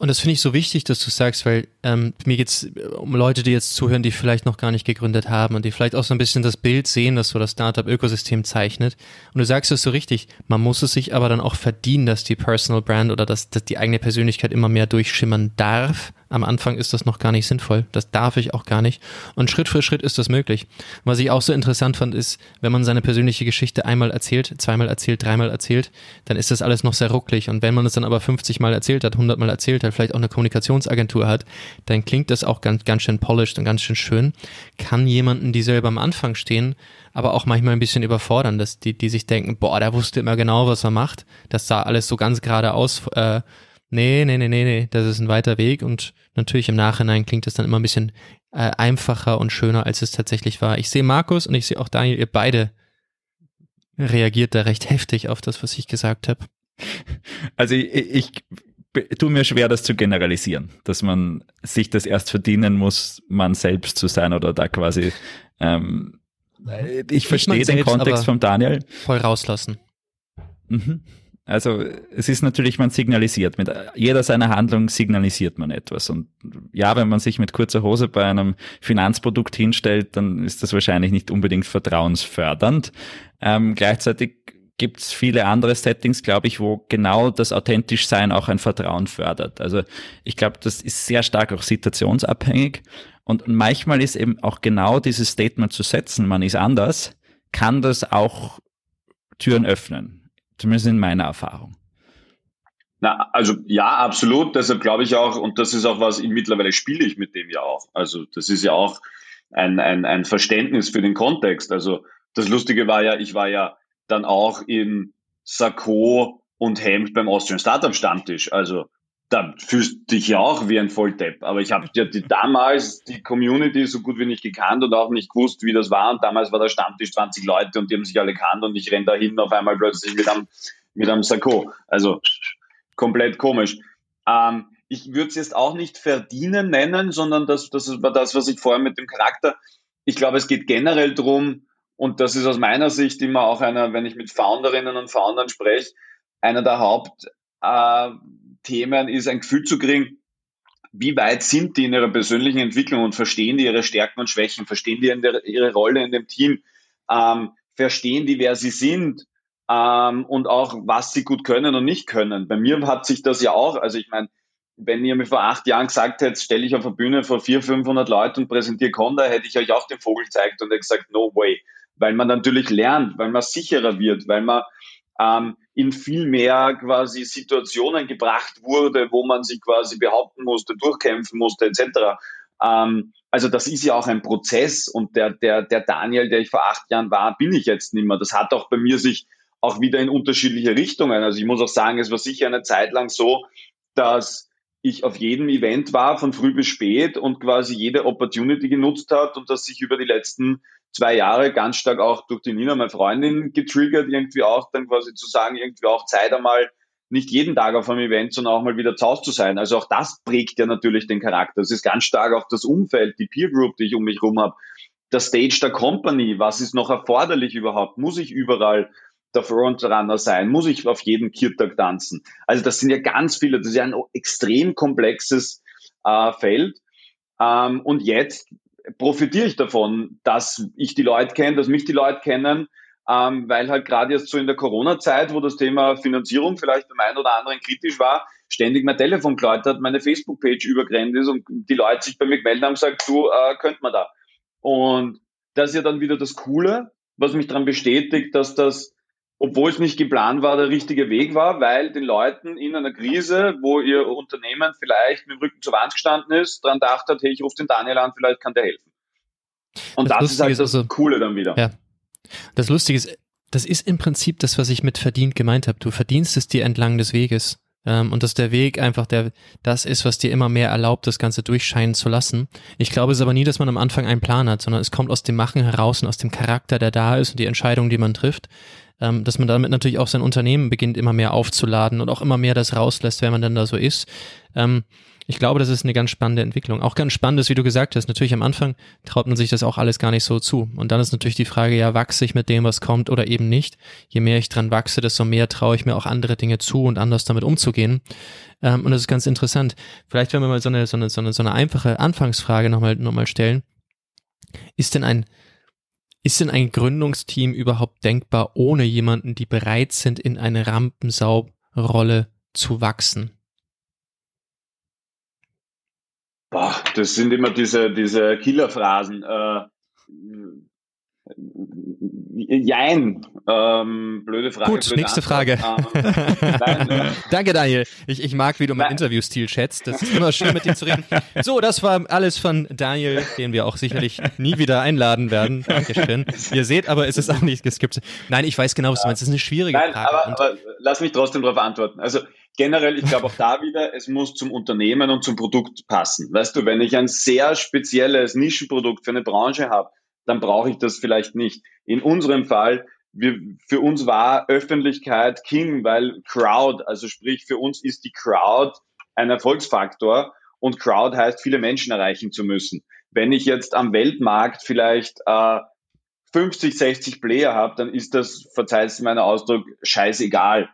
Und das finde ich so wichtig, dass du sagst, weil ähm, mir geht's um Leute, die jetzt zuhören, die vielleicht noch gar nicht gegründet haben und die vielleicht auch so ein bisschen das Bild sehen, das so das Startup-Ökosystem zeichnet. Und du sagst es so richtig, man muss es sich aber dann auch verdienen, dass die Personal Brand oder dass, dass die eigene Persönlichkeit immer mehr durchschimmern darf am Anfang ist das noch gar nicht sinnvoll. Das darf ich auch gar nicht. Und Schritt für Schritt ist das möglich. Was ich auch so interessant fand, ist, wenn man seine persönliche Geschichte einmal erzählt, zweimal erzählt, dreimal erzählt, dann ist das alles noch sehr rucklig. Und wenn man es dann aber 50 Mal erzählt hat, 100 Mal erzählt hat, vielleicht auch eine Kommunikationsagentur hat, dann klingt das auch ganz, ganz schön polished und ganz schön schön. Kann jemanden, die selber am Anfang stehen, aber auch manchmal ein bisschen überfordern, dass die, die sich denken, boah, der wusste immer genau, was er macht. Das sah alles so ganz gerade aus. Äh, Nee, nee, nee, nee, nee, das ist ein weiter Weg und natürlich im Nachhinein klingt es dann immer ein bisschen äh, einfacher und schöner, als es tatsächlich war. Ich sehe Markus und ich sehe auch Daniel, ihr beide reagiert da recht heftig auf das, was ich gesagt habe. Also ich, ich tue mir schwer, das zu generalisieren, dass man sich das erst verdienen muss, man selbst zu sein oder da quasi. Ähm, ich verstehe den Kontext vom Daniel. Voll rauslassen. Mhm. Also es ist natürlich, man signalisiert. Mit jeder seiner Handlung signalisiert man etwas. Und ja, wenn man sich mit kurzer Hose bei einem Finanzprodukt hinstellt, dann ist das wahrscheinlich nicht unbedingt vertrauensfördernd. Ähm, gleichzeitig gibt es viele andere Settings, glaube ich, wo genau das authentisch Sein auch ein Vertrauen fördert. Also ich glaube, das ist sehr stark auch situationsabhängig. Und manchmal ist eben auch genau dieses Statement zu setzen, man ist anders, kann das auch Türen öffnen. Zumindest in meiner Erfahrung. Na, also ja, absolut. Deshalb glaube ich auch, und das ist auch was, mittlerweile spiele ich mit dem ja auch. Also das ist ja auch ein, ein, ein Verständnis für den Kontext. Also das Lustige war ja, ich war ja dann auch in Sakko und Hemd beim Austrian Startup Stammtisch. Also da fühlst du dich ja auch wie ein Volldepp. Aber ich habe ja die, damals die Community so gut wie nicht gekannt und auch nicht gewusst, wie das war. Und damals war der Stammtisch 20 Leute und die haben sich alle kannt und ich renne da hin auf einmal plötzlich mit einem, mit einem Sakko. Also komplett komisch. Ähm, ich würde es jetzt auch nicht verdienen nennen, sondern das, das war das, was ich vorher mit dem Charakter. Ich glaube, es geht generell darum, und das ist aus meiner Sicht immer auch einer, wenn ich mit Founderinnen und Foundern spreche, einer der Hauptthemen äh, ist, ein Gefühl zu kriegen, wie weit sind die in ihrer persönlichen Entwicklung und verstehen die ihre Stärken und Schwächen, verstehen die ihre Rolle in dem Team, ähm, verstehen die, wer sie sind ähm, und auch, was sie gut können und nicht können. Bei mir hat sich das ja auch, also ich meine, wenn ihr mir vor acht Jahren gesagt hättet, stelle ich auf der Bühne vor 400, 500 Leuten und präsentiere Conda, hätte ich euch auch den Vogel gezeigt und gesagt, no way. Weil man natürlich lernt, weil man sicherer wird, weil man ähm, in viel mehr quasi Situationen gebracht wurde, wo man sich quasi behaupten musste, durchkämpfen musste, etc. Ähm, also das ist ja auch ein Prozess und der, der, der Daniel, der ich vor acht Jahren war, bin ich jetzt nicht mehr. Das hat auch bei mir sich auch wieder in unterschiedliche Richtungen. Also ich muss auch sagen, es war sicher eine Zeit lang so, dass ich auf jedem Event war, von früh bis spät und quasi jede Opportunity genutzt hat und das sich über die letzten zwei Jahre ganz stark auch durch die Nina, meine Freundin, getriggert, irgendwie auch dann quasi zu sagen, irgendwie auch Zeit einmal nicht jeden Tag auf einem Event, sondern auch mal wieder zu Hause zu sein. Also auch das prägt ja natürlich den Charakter. Es ist ganz stark auch das Umfeld, die Peer Group, die ich um mich rum habe, der Stage der Company, was ist noch erforderlich überhaupt? Muss ich überall der Frontrunner sein? Muss ich auf jedem Kirtag tanzen? Also das sind ja ganz viele, das ist ja ein extrem komplexes äh, Feld. Ähm, und jetzt profitiere ich davon, dass ich die Leute kenne, dass mich die Leute kennen, ähm, weil halt gerade jetzt so in der Corona-Zeit, wo das Thema Finanzierung vielleicht beim einen oder anderen kritisch war, ständig mein Telefon geläutet hat, meine Facebook-Page übergrenzt ist und die Leute sich bei mir gemeldet haben und gesagt, du, äh, könnt man da. Und das ist ja dann wieder das Coole, was mich daran bestätigt, dass das obwohl es nicht geplant war, der richtige Weg war, weil den Leuten in einer Krise, wo ihr Unternehmen vielleicht mit dem Rücken zur Wand gestanden ist, daran dacht hat, hey, ich rufe den Daniel an, vielleicht kann der helfen. Und das, das ist halt das also, Coole dann wieder. Ja. Das Lustige ist, das ist im Prinzip das, was ich mit verdient gemeint habe. Du verdienst es dir entlang des Weges. Ähm, und dass der Weg einfach der, das ist, was dir immer mehr erlaubt, das Ganze durchscheinen zu lassen. Ich glaube es ist aber nie, dass man am Anfang einen Plan hat, sondern es kommt aus dem Machen heraus und aus dem Charakter, der da ist und die Entscheidung, die man trifft ähm, dass man damit natürlich auch sein Unternehmen beginnt immer mehr aufzuladen und auch immer mehr das rauslässt, wer man dann da so ist. Ähm, ich glaube, das ist eine ganz spannende Entwicklung. Auch ganz spannend ist, wie du gesagt hast, natürlich am Anfang traut man sich das auch alles gar nicht so zu. Und dann ist natürlich die Frage, ja, wachse ich mit dem, was kommt oder eben nicht. Je mehr ich dran wachse, desto mehr traue ich mir auch andere Dinge zu und anders damit umzugehen. Ähm, und das ist ganz interessant. Vielleicht, wenn wir mal so eine, so eine, so eine, so eine einfache Anfangsfrage nochmal, nochmal stellen. Ist denn ein, ist denn ein Gründungsteam überhaupt denkbar ohne jemanden, die bereit sind, in eine Rampensau-Rolle zu wachsen? Boah, das sind immer diese, diese Killerphrasen. Äh, Jein. Ähm, blöde Frage. Gut, blöde nächste Frage. nein, äh, Danke, Daniel. Ich, ich mag, wie du meinen Interviewstil schätzt. Das ist immer schön, mit dir zu reden. So, das war alles von Daniel, den wir auch sicherlich nie wieder einladen werden. Dankeschön. Ihr seht, aber es ist auch nicht geskippt. Nein, ich weiß genau, was du meinst. Das ist eine schwierige nein, Frage. Aber, aber lass mich trotzdem darauf antworten. Also generell, ich glaube auch da wieder, es muss zum Unternehmen und zum Produkt passen. Weißt du, wenn ich ein sehr spezielles Nischenprodukt für eine Branche habe, dann brauche ich das vielleicht nicht. In unserem Fall, wir, für uns war Öffentlichkeit King, weil Crowd, also sprich für uns ist die Crowd ein Erfolgsfaktor und Crowd heißt, viele Menschen erreichen zu müssen. Wenn ich jetzt am Weltmarkt vielleicht äh, 50, 60 Player habe, dann ist das, verzeiht meiner Ausdruck, scheißegal.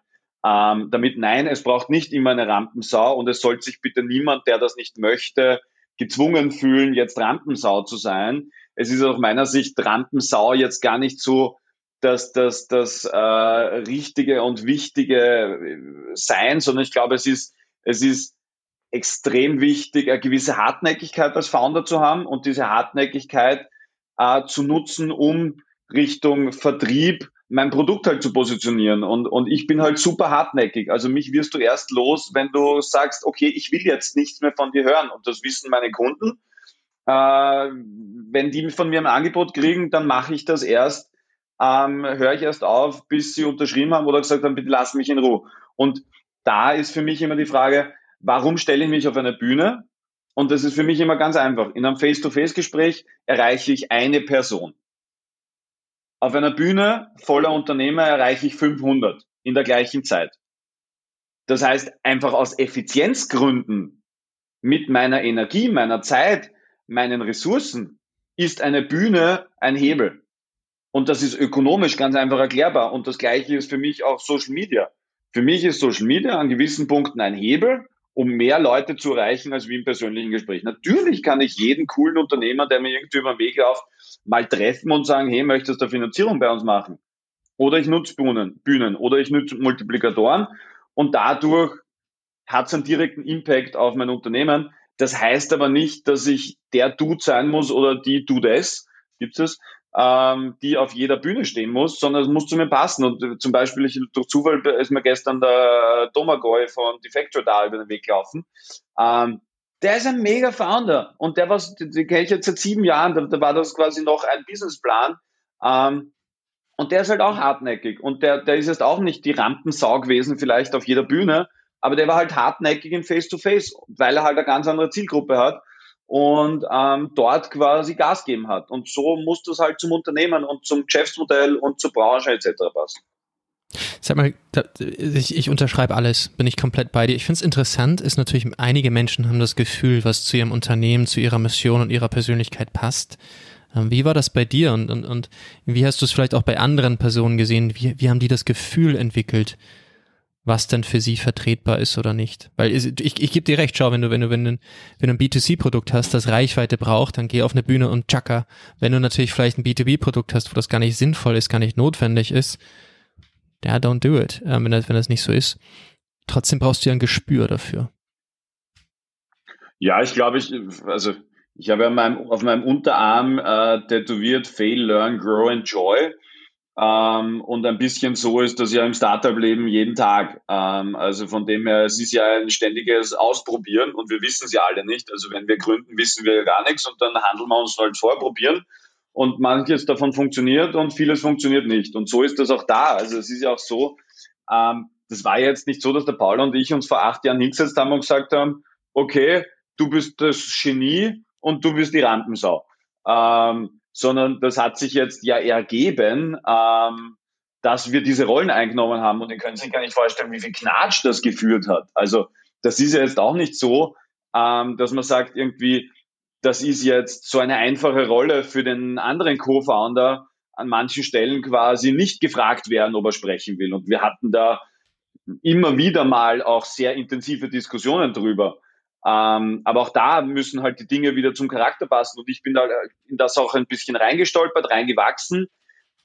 Ähm, damit nein, es braucht nicht immer eine Rampensau und es sollte sich bitte niemand, der das nicht möchte, gezwungen fühlen, jetzt Rampensau zu sein es ist aus meiner Sicht Rampensau jetzt gar nicht so das, das, das äh, Richtige und Wichtige äh, sein, sondern ich glaube, es ist, es ist extrem wichtig, eine gewisse Hartnäckigkeit als Founder zu haben und diese Hartnäckigkeit äh, zu nutzen, um Richtung Vertrieb mein Produkt halt zu positionieren. Und, und ich bin halt super hartnäckig. Also mich wirst du erst los, wenn du sagst, okay, ich will jetzt nichts mehr von dir hören. Und das wissen meine Kunden. Äh, wenn die von mir ein Angebot kriegen, dann mache ich das erst, ähm, höre ich erst auf, bis sie unterschrieben haben oder gesagt haben, bitte lass mich in Ruhe. Und da ist für mich immer die Frage, warum stelle ich mich auf eine Bühne? Und das ist für mich immer ganz einfach. In einem Face-to-Face-Gespräch erreiche ich eine Person. Auf einer Bühne voller Unternehmer erreiche ich 500 in der gleichen Zeit. Das heißt, einfach aus Effizienzgründen mit meiner Energie, meiner Zeit, meinen Ressourcen ist eine Bühne ein Hebel. Und das ist ökonomisch ganz einfach erklärbar. Und das Gleiche ist für mich auch Social Media. Für mich ist Social Media an gewissen Punkten ein Hebel, um mehr Leute zu erreichen als wie im persönlichen Gespräch. Natürlich kann ich jeden coolen Unternehmer, der mir irgendwie über den Weg läuft, mal treffen und sagen, hey, möchtest du Finanzierung bei uns machen? Oder ich nutze Bühnen, Bühnen oder ich nutze Multiplikatoren und dadurch hat es einen direkten Impact auf mein Unternehmen. Das heißt aber nicht, dass ich der Dude sein muss oder die Dudes, gibt es, ähm, die auf jeder Bühne stehen muss, sondern es muss zu mir passen. Und zum Beispiel, ich, durch Zufall ist mir gestern der Domagoj von Defector da über den Weg gelaufen. Ähm, der ist ein mega Founder und der war, den kenne ich jetzt seit sieben Jahren, da, da war das quasi noch ein Businessplan. Ähm, und der ist halt auch hartnäckig und der, der ist jetzt auch nicht die Rampensau gewesen, vielleicht auf jeder Bühne, aber der war halt hartnäckig in Face-to-Face, -face, weil er halt eine ganz andere Zielgruppe hat und ähm, dort quasi Gas geben hat. Und so muss das halt zum Unternehmen und zum Geschäftsmodell und zur Branche etc. passen. Sag mal, ich, ich unterschreibe alles, bin ich komplett bei dir. Ich finde es interessant, ist natürlich, einige Menschen haben das Gefühl, was zu ihrem Unternehmen, zu ihrer Mission und ihrer Persönlichkeit passt. Ähm, wie war das bei dir und, und, und wie hast du es vielleicht auch bei anderen Personen gesehen? Wie, wie haben die das Gefühl entwickelt, was denn für sie vertretbar ist oder nicht. Weil ich, ich, ich gebe dir recht, schau, wenn du, wenn du, wenn du, wenn du ein B2C-Produkt hast, das Reichweite braucht, dann geh auf eine Bühne und tschakka. Wenn du natürlich vielleicht ein B2B-Produkt hast, wo das gar nicht sinnvoll ist, gar nicht notwendig ist, ja, don't do it, äh, wenn, das, wenn das nicht so ist. Trotzdem brauchst du ja ein Gespür dafür. Ja, ich glaube, ich, also ich habe auf meinem Unterarm äh, tätowiert Fail, Learn, Grow, Enjoy. Ähm, und ein bisschen so ist das ja im Startup-Leben jeden Tag. Ähm, also von dem her, es ist ja ein ständiges Ausprobieren und wir wissen es ja alle nicht. Also wenn wir gründen, wissen wir gar nichts und dann handeln wir uns halt vorprobieren. Und manches davon funktioniert und vieles funktioniert nicht. Und so ist das auch da. Also es ist ja auch so, ähm, das war jetzt nicht so, dass der Paul und ich uns vor acht Jahren hingesetzt haben und gesagt haben, okay, du bist das Genie und du bist die Rampensau. Ähm, sondern das hat sich jetzt ja ergeben, ähm, dass wir diese Rollen eingenommen haben und ihr könnt sich gar nicht vorstellen, wie viel Knatsch das geführt hat. Also das ist ja jetzt auch nicht so, ähm, dass man sagt irgendwie, das ist jetzt so eine einfache Rolle für den anderen Co-Founder an manchen Stellen quasi nicht gefragt werden, ob er sprechen will. Und wir hatten da immer wieder mal auch sehr intensive Diskussionen drüber. Ähm, aber auch da müssen halt die Dinge wieder zum Charakter passen. Und ich bin da in das auch ein bisschen reingestolpert, reingewachsen.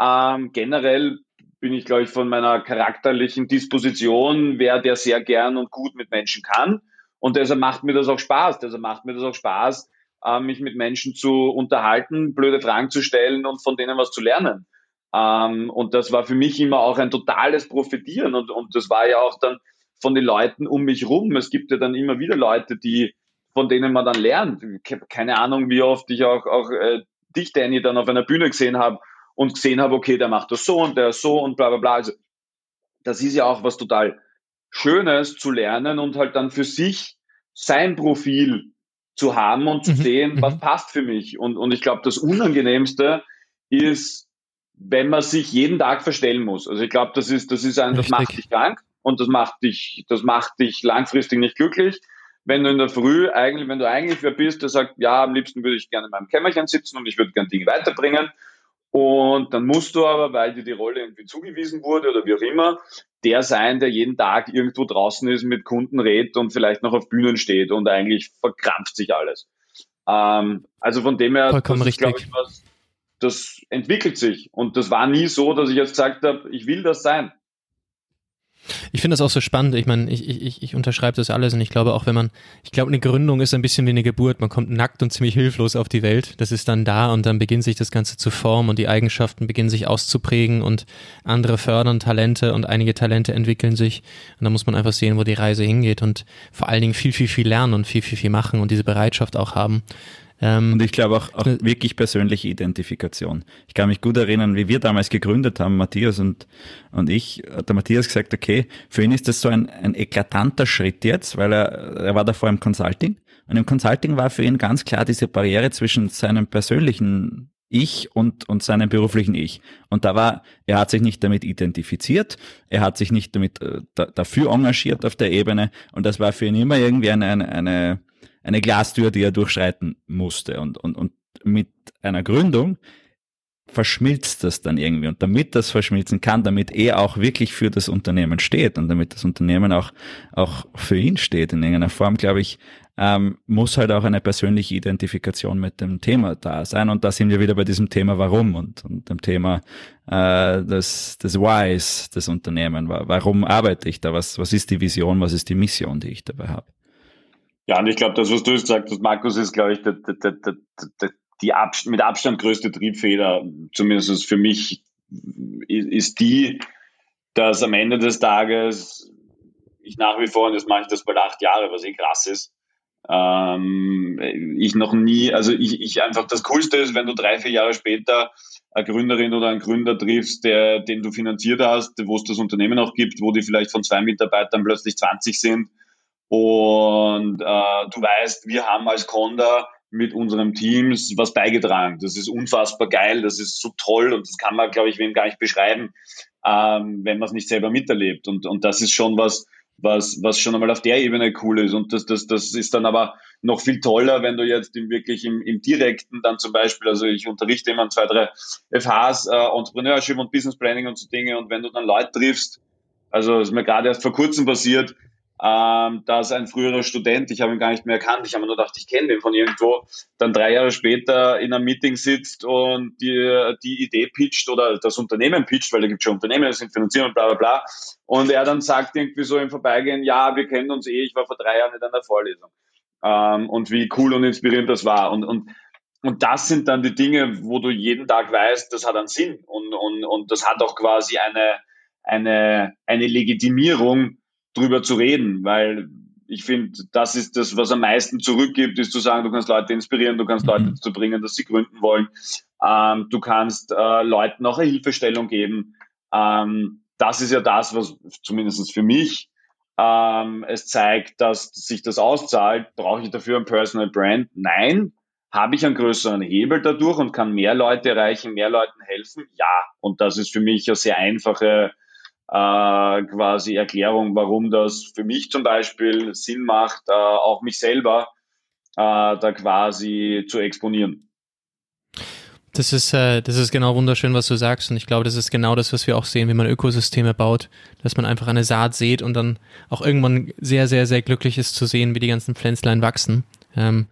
Ähm, generell bin ich, glaube ich, von meiner charakterlichen Disposition, wer der sehr gern und gut mit Menschen kann. Und deshalb macht mir das auch Spaß. Deshalb macht mir das auch Spaß, äh, mich mit Menschen zu unterhalten, blöde Fragen zu stellen und von denen was zu lernen. Ähm, und das war für mich immer auch ein totales Profitieren. Und, und das war ja auch dann von den Leuten um mich rum. Es gibt ja dann immer wieder Leute, die, von denen man dann lernt. Keine Ahnung, wie oft ich auch, auch äh, dich, Danny, dann auf einer Bühne gesehen habe und gesehen habe, okay, der macht das so und der so und bla bla bla. Also das ist ja auch was total Schönes zu lernen und halt dann für sich sein Profil zu haben und zu mhm. sehen, was mhm. passt für mich. Und, und ich glaube, das Unangenehmste ist, wenn man sich jeden Tag verstellen muss. Also ich glaube, das ist, das ist ein, das macht dich krank und das macht dich, das macht dich langfristig nicht glücklich. Wenn du in der Früh eigentlich, wenn du eigentlich wer bist, der sagt, ja, am liebsten würde ich gerne in meinem Kämmerchen sitzen und ich würde gerne Dinge weiterbringen. Und dann musst du aber, weil dir die Rolle irgendwie zugewiesen wurde oder wie auch immer, der sein, der jeden Tag irgendwo draußen ist, mit Kunden redet und vielleicht noch auf Bühnen steht und eigentlich verkrampft sich alles. Ähm, also von dem her, Vollkommen das glaube ich, was, das entwickelt sich. Und das war nie so, dass ich jetzt gesagt habe, ich will das sein. Ich finde das auch so spannend. Ich meine, ich, ich, ich unterschreibe das alles und ich glaube auch, wenn man, ich glaube, eine Gründung ist ein bisschen wie eine Geburt. Man kommt nackt und ziemlich hilflos auf die Welt. Das ist dann da und dann beginnt sich das Ganze zu formen und die Eigenschaften beginnen sich auszuprägen und andere fördern Talente und einige Talente entwickeln sich. Und da muss man einfach sehen, wo die Reise hingeht und vor allen Dingen viel, viel, viel lernen und viel, viel, viel machen und diese Bereitschaft auch haben Ähm, und ich glaube auch, auch wirklich persönliche Identifikation. Ich kann mich gut erinnern, wie wir damals gegründet haben, Matthias und, und ich, hat der Matthias gesagt, okay, für ihn ist das so ein, ein eklatanter Schritt jetzt, weil er, er war davor im Consulting. Und im Consulting war für ihn ganz klar diese Barriere zwischen seinem persönlichen ich und, und seinem beruflichen Ich. Und da war, er hat sich nicht damit identifiziert, er hat sich nicht damit äh, da, dafür engagiert auf der Ebene und das war für ihn immer irgendwie eine, eine, eine, eine Glastür, die er durchschreiten musste. Und, und, und mit einer Gründung verschmilzt das dann irgendwie. Und damit das verschmilzen kann, damit er auch wirklich für das Unternehmen steht und damit das Unternehmen auch, auch für ihn steht in irgendeiner Form, glaube ich, ähm, muss halt auch eine persönliche Identifikation mit dem Thema da sein. Und da sind wir wieder bei diesem Thema Warum und, und dem Thema äh, des, des Whys des Unternehmens. Warum arbeite ich da? Was, was ist die Vision? Was ist die Mission, die ich dabei habe? Ja, und ich glaube, das, was du gesagt hast, Markus, ist, glaube ich, der, der, der, die Ab mit Abstand größte Triebfeder, zumindest für mich, ist die, dass am Ende des Tages ich nach wie vor, und jetzt mache ich das bald acht Jahre, was eh krass ist, ähm, ich noch nie, also ich, ich einfach das Coolste ist, wenn du drei, vier Jahre später eine Gründerin oder einen Gründer triffst, der, den du finanziert hast, wo es das Unternehmen auch gibt, wo die vielleicht von zwei Mitarbeitern plötzlich 20 sind und äh, du weißt, wir haben als Conda mit unserem Teams was beigetragen. Das ist unfassbar geil, das ist so toll und das kann man, glaube ich, wem gar nicht beschreiben, ähm, wenn man es nicht selber miterlebt. Und, und das ist schon was, was, was schon einmal auf der Ebene cool ist. Und das, das, das ist dann aber noch viel toller, wenn du jetzt im, wirklich im, im Direkten dann zum Beispiel, also ich unterrichte immer zwei, drei FHs, äh, Entrepreneurship und Business Planning und so Dinge. Und wenn du dann Leute triffst, also ist mir gerade erst vor kurzem passiert, ähm, dass ein früherer Student, ich habe ihn gar nicht mehr erkannt, ich habe nur gedacht, ich kenne den von irgendwo, dann drei Jahre später in einem Meeting sitzt und die, die Idee pitcht oder das Unternehmen pitcht, weil da gibt es schon Unternehmen, das sind finanziert und bla bla bla. Und er dann sagt irgendwie so im Vorbeigehen, ja, wir kennen uns eh, ich war vor drei Jahren in einer Vorlesung. Ähm, und wie cool und inspirierend das war. Und, und, und das sind dann die Dinge, wo du jeden Tag weißt, das hat einen Sinn und, und, und das hat auch quasi eine, eine, eine Legitimierung, drüber zu reden, weil ich finde, das ist das, was am meisten zurückgibt, ist zu sagen, du kannst Leute inspirieren, du kannst Leute mhm. dazu bringen, dass sie gründen wollen. Ähm, du kannst äh, Leuten auch eine Hilfestellung geben. Ähm, das ist ja das, was zumindest für mich ähm, es zeigt, dass sich das auszahlt. Brauche ich dafür ein Personal Brand? Nein. Habe ich einen größeren Hebel dadurch und kann mehr Leute erreichen, mehr Leuten helfen? Ja. Und das ist für mich eine sehr einfache äh, quasi Erklärung, warum das für mich zum Beispiel Sinn macht, äh, auch mich selber äh, da quasi zu exponieren. Das ist, äh, das ist genau wunderschön, was du sagst. Und ich glaube, das ist genau das, was wir auch sehen, wie man Ökosysteme baut, dass man einfach eine Saat sät und dann auch irgendwann sehr, sehr, sehr glücklich ist zu sehen, wie die ganzen Pflänzlein wachsen. Ähm,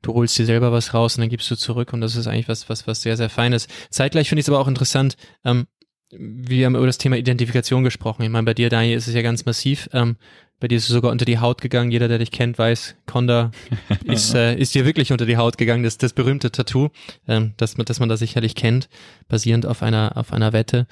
du holst dir selber was raus und dann gibst du zurück und das ist eigentlich was, was, was sehr, sehr Feines. Zeitgleich finde ich es aber auch interessant, ähm, wir haben über das Thema Identifikation gesprochen. Ich meine, bei dir, Daniel, ist es ja ganz massiv. Ähm, bei dir ist es sogar unter die Haut gegangen. Jeder, der dich kennt, weiß, Conda ist, äh, ist dir wirklich unter die Haut gegangen. Das, das berühmte Tattoo, ähm, das, das man da sicherlich kennt, basierend auf einer, auf einer Wette.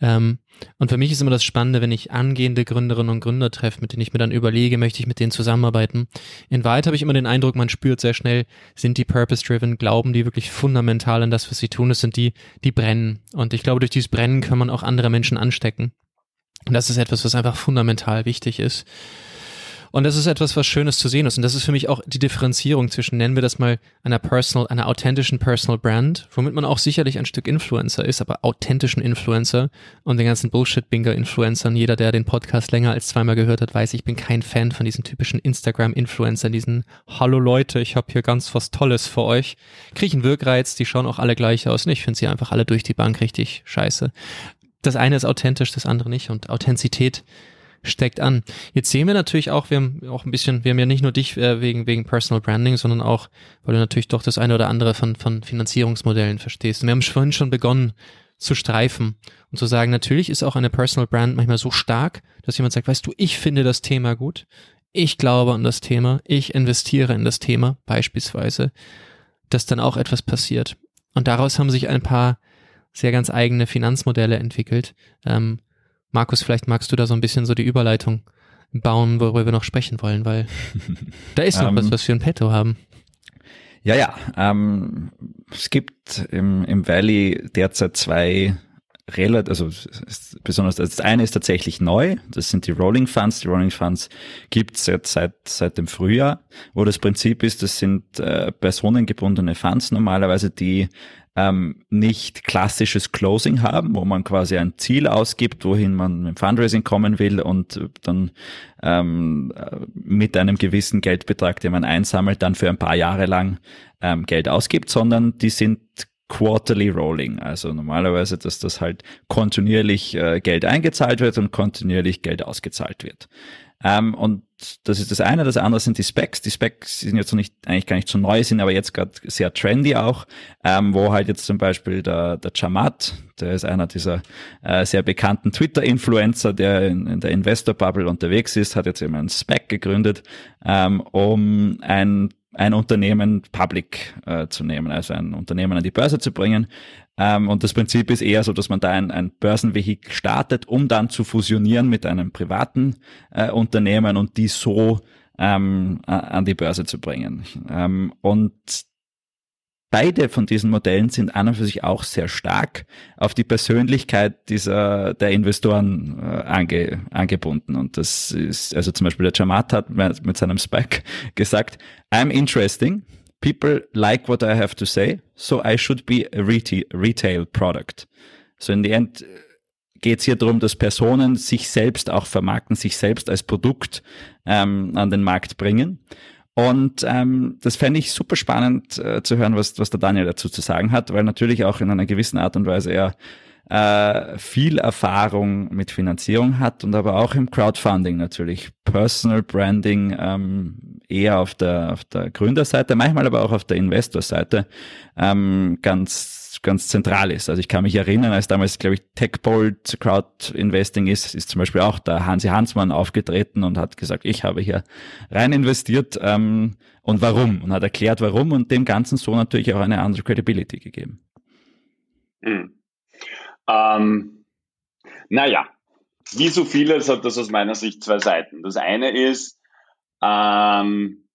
Ähm, und für mich ist immer das Spannende, wenn ich angehende Gründerinnen und Gründer treffe, mit denen ich mir dann überlege, möchte ich mit denen zusammenarbeiten. In Wahrheit habe ich immer den Eindruck, man spürt sehr schnell, sind die purpose-driven, glauben die wirklich fundamental an das, was sie tun. Das sind die, die brennen. Und ich glaube, durch dieses Brennen kann man auch andere Menschen anstecken. Und das ist etwas, was einfach fundamental wichtig ist. Und das ist etwas, was Schönes zu sehen ist. Und das ist für mich auch die Differenzierung zwischen, nennen wir das mal, einer personal, einer authentischen Personal Brand, womit man auch sicherlich ein Stück Influencer ist, aber authentischen Influencer und den ganzen Bullshit-Binger-Influencern. Jeder, der den Podcast länger als zweimal gehört hat, weiß, ich bin kein Fan von diesen typischen Instagram-Influencern, diesen Hallo Leute, ich habe hier ganz was Tolles für euch. Kriechen Wirkreiz, die schauen auch alle gleich aus. Und ich finde sie einfach alle durch die Bank richtig scheiße. Das eine ist authentisch, das andere nicht. Und Authentizität steckt an. Jetzt sehen wir natürlich auch, wir haben auch ein bisschen, wir haben ja nicht nur dich äh, wegen, wegen Personal Branding, sondern auch, weil du natürlich doch das eine oder andere von, von Finanzierungsmodellen verstehst. Und wir haben vorhin schon begonnen zu streifen und zu sagen, natürlich ist auch eine Personal Brand manchmal so stark, dass jemand sagt, weißt du, ich finde das Thema gut, ich glaube an das Thema, ich investiere in das Thema beispielsweise, dass dann auch etwas passiert. Und daraus haben sich ein paar sehr ganz eigene Finanzmodelle entwickelt, ähm, Markus, vielleicht magst du da so ein bisschen so die Überleitung bauen, worüber wir noch sprechen wollen, weil da ist noch um, was, ähm, was wir in petto haben. Ja, ja. Ähm, es gibt im, im Valley derzeit zwei relativ, also besonders das eine ist tatsächlich neu, das sind die Rolling Funds. Die Rolling Funds gibt es jetzt seit, seit dem Frühjahr, wo das Prinzip ist, das sind äh, personengebundene Funds normalerweise, die ähm, nicht klassisches Closing haben, wo man quasi ein Ziel ausgibt, wohin man mit Fundraising kommen will und dann ähm, mit einem gewissen Geldbetrag, den man einsammelt, dann für ein paar Jahre lang ähm, Geld ausgibt, sondern die sind quarterly rolling. Also normalerweise, dass das halt kontinuierlich äh, Geld eingezahlt wird und kontinuierlich Geld ausgezahlt wird. Ähm, und das ist das eine. Das andere sind die Specs. Die Specs sind jetzt noch nicht, eigentlich gar nicht so neu, sind aber jetzt gerade sehr trendy auch, ähm, wo halt jetzt zum Beispiel der, der Chamat, der ist einer dieser äh, sehr bekannten Twitter-Influencer, der in, in der Investor-Bubble unterwegs ist, hat jetzt eben einen Spec gegründet, ähm, um ein ein Unternehmen public äh, zu nehmen, also ein Unternehmen an die Börse zu bringen. Ähm, und das Prinzip ist eher so, dass man da ein, ein Börsenvehikel startet, um dann zu fusionieren mit einem privaten äh, Unternehmen und die so ähm, an die Börse zu bringen. Ähm, und Beide von diesen Modellen sind an und für sich auch sehr stark auf die Persönlichkeit dieser der Investoren äh, ange, angebunden. Und das ist, also zum Beispiel der Jamat hat mit seinem Spike gesagt, I'm interesting. People like what I have to say, so I should be a retail, product. So in the end geht es hier darum, dass Personen sich selbst auch vermarkten, sich selbst als Produkt ähm, an den Markt bringen. Und ähm, das fände ich super spannend äh, zu hören, was, was der Daniel dazu zu sagen hat, weil natürlich auch in einer gewissen Art und Weise er äh, viel Erfahrung mit Finanzierung hat und aber auch im Crowdfunding natürlich. Personal Branding ähm, eher auf der, auf der Gründerseite, manchmal aber auch auf der Investorseite ähm, ganz ganz zentral ist. Also ich kann mich erinnern, als damals, glaube ich, TechBolt Crowd Investing ist, ist zum Beispiel auch der Hansi Hansmann aufgetreten und hat gesagt, ich habe hier rein investiert ähm, und warum und hat erklärt, warum und dem Ganzen so natürlich auch eine andere Credibility gegeben. Hm. Ähm, naja, wie so vieles hat das aus meiner Sicht zwei Seiten. Das eine ist, ähm,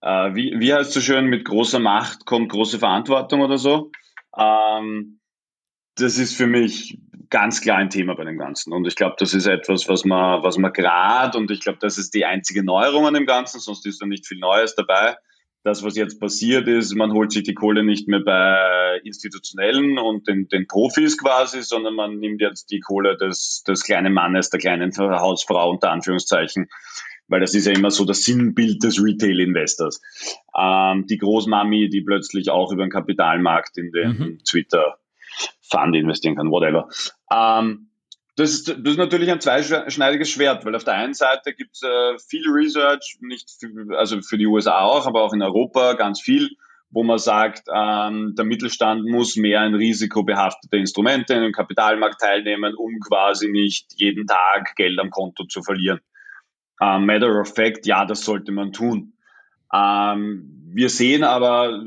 äh, wie, wie heißt es so schön, mit großer Macht kommt große Verantwortung oder so. Ähm, das ist für mich ganz klar ein Thema bei dem Ganzen. Und ich glaube, das ist etwas, was man, was man gerade, und ich glaube, das ist die einzige Neuerung an dem Ganzen, sonst ist da nicht viel Neues dabei. Das, was jetzt passiert ist, man holt sich die Kohle nicht mehr bei Institutionellen und den, den Profis quasi, sondern man nimmt jetzt die Kohle des, des kleinen Mannes, der kleinen Hausfrau unter Anführungszeichen, weil das ist ja immer so das Sinnbild des Retail-Investors. Ähm, die Großmami, die plötzlich auch über den Kapitalmarkt in den mhm. Twitter-Fund investieren kann, whatever. Ähm, das ist, das ist natürlich ein zweischneidiges Schwert, weil auf der einen Seite gibt es äh, viel Research, nicht für, also für die USA auch, aber auch in Europa ganz viel, wo man sagt, ähm, der Mittelstand muss mehr in risikobehaftete Instrumente in den Kapitalmarkt teilnehmen, um quasi nicht jeden Tag Geld am Konto zu verlieren. Uh, matter of fact, ja, das sollte man tun. Ähm, wir sehen aber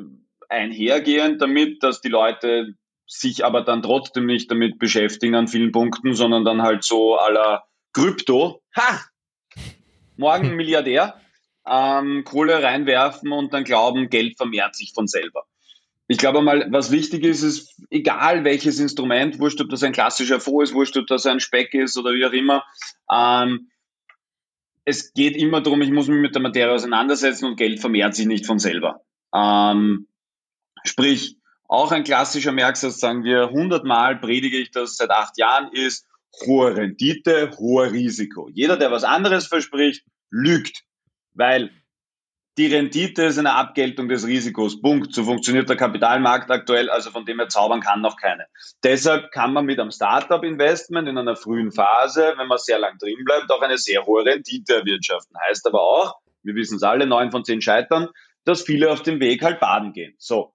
einhergehend damit, dass die Leute sich aber dann trotzdem nicht damit beschäftigen an vielen Punkten, sondern dann halt so aller Krypto, ha, morgen Milliardär, ähm, Kohle reinwerfen und dann glauben, Geld vermehrt sich von selber. Ich glaube mal, was wichtig ist, ist, egal welches Instrument, wurscht, ob das ein klassischer Fonds ist, wurscht, ob das ein Speck ist oder wie auch immer, ähm, es geht immer darum, ich muss mich mit der Materie auseinandersetzen und Geld vermehrt sich nicht von selber. Ähm, sprich, auch ein klassischer Merksatz, sagen wir, hundertmal predige ich das seit acht Jahren, ist hohe Rendite, hohe Risiko. Jeder, der was anderes verspricht, lügt, weil die Rendite ist eine Abgeltung des Risikos. Punkt. So funktioniert der Kapitalmarkt aktuell, also von dem her zaubern kann noch keine. Deshalb kann man mit einem Startup-Investment in einer frühen Phase, wenn man sehr lang drin bleibt, auch eine sehr hohe Rendite erwirtschaften. Heißt aber auch, wir wissen es alle, neun von zehn scheitern, dass viele auf dem Weg halt baden gehen. So.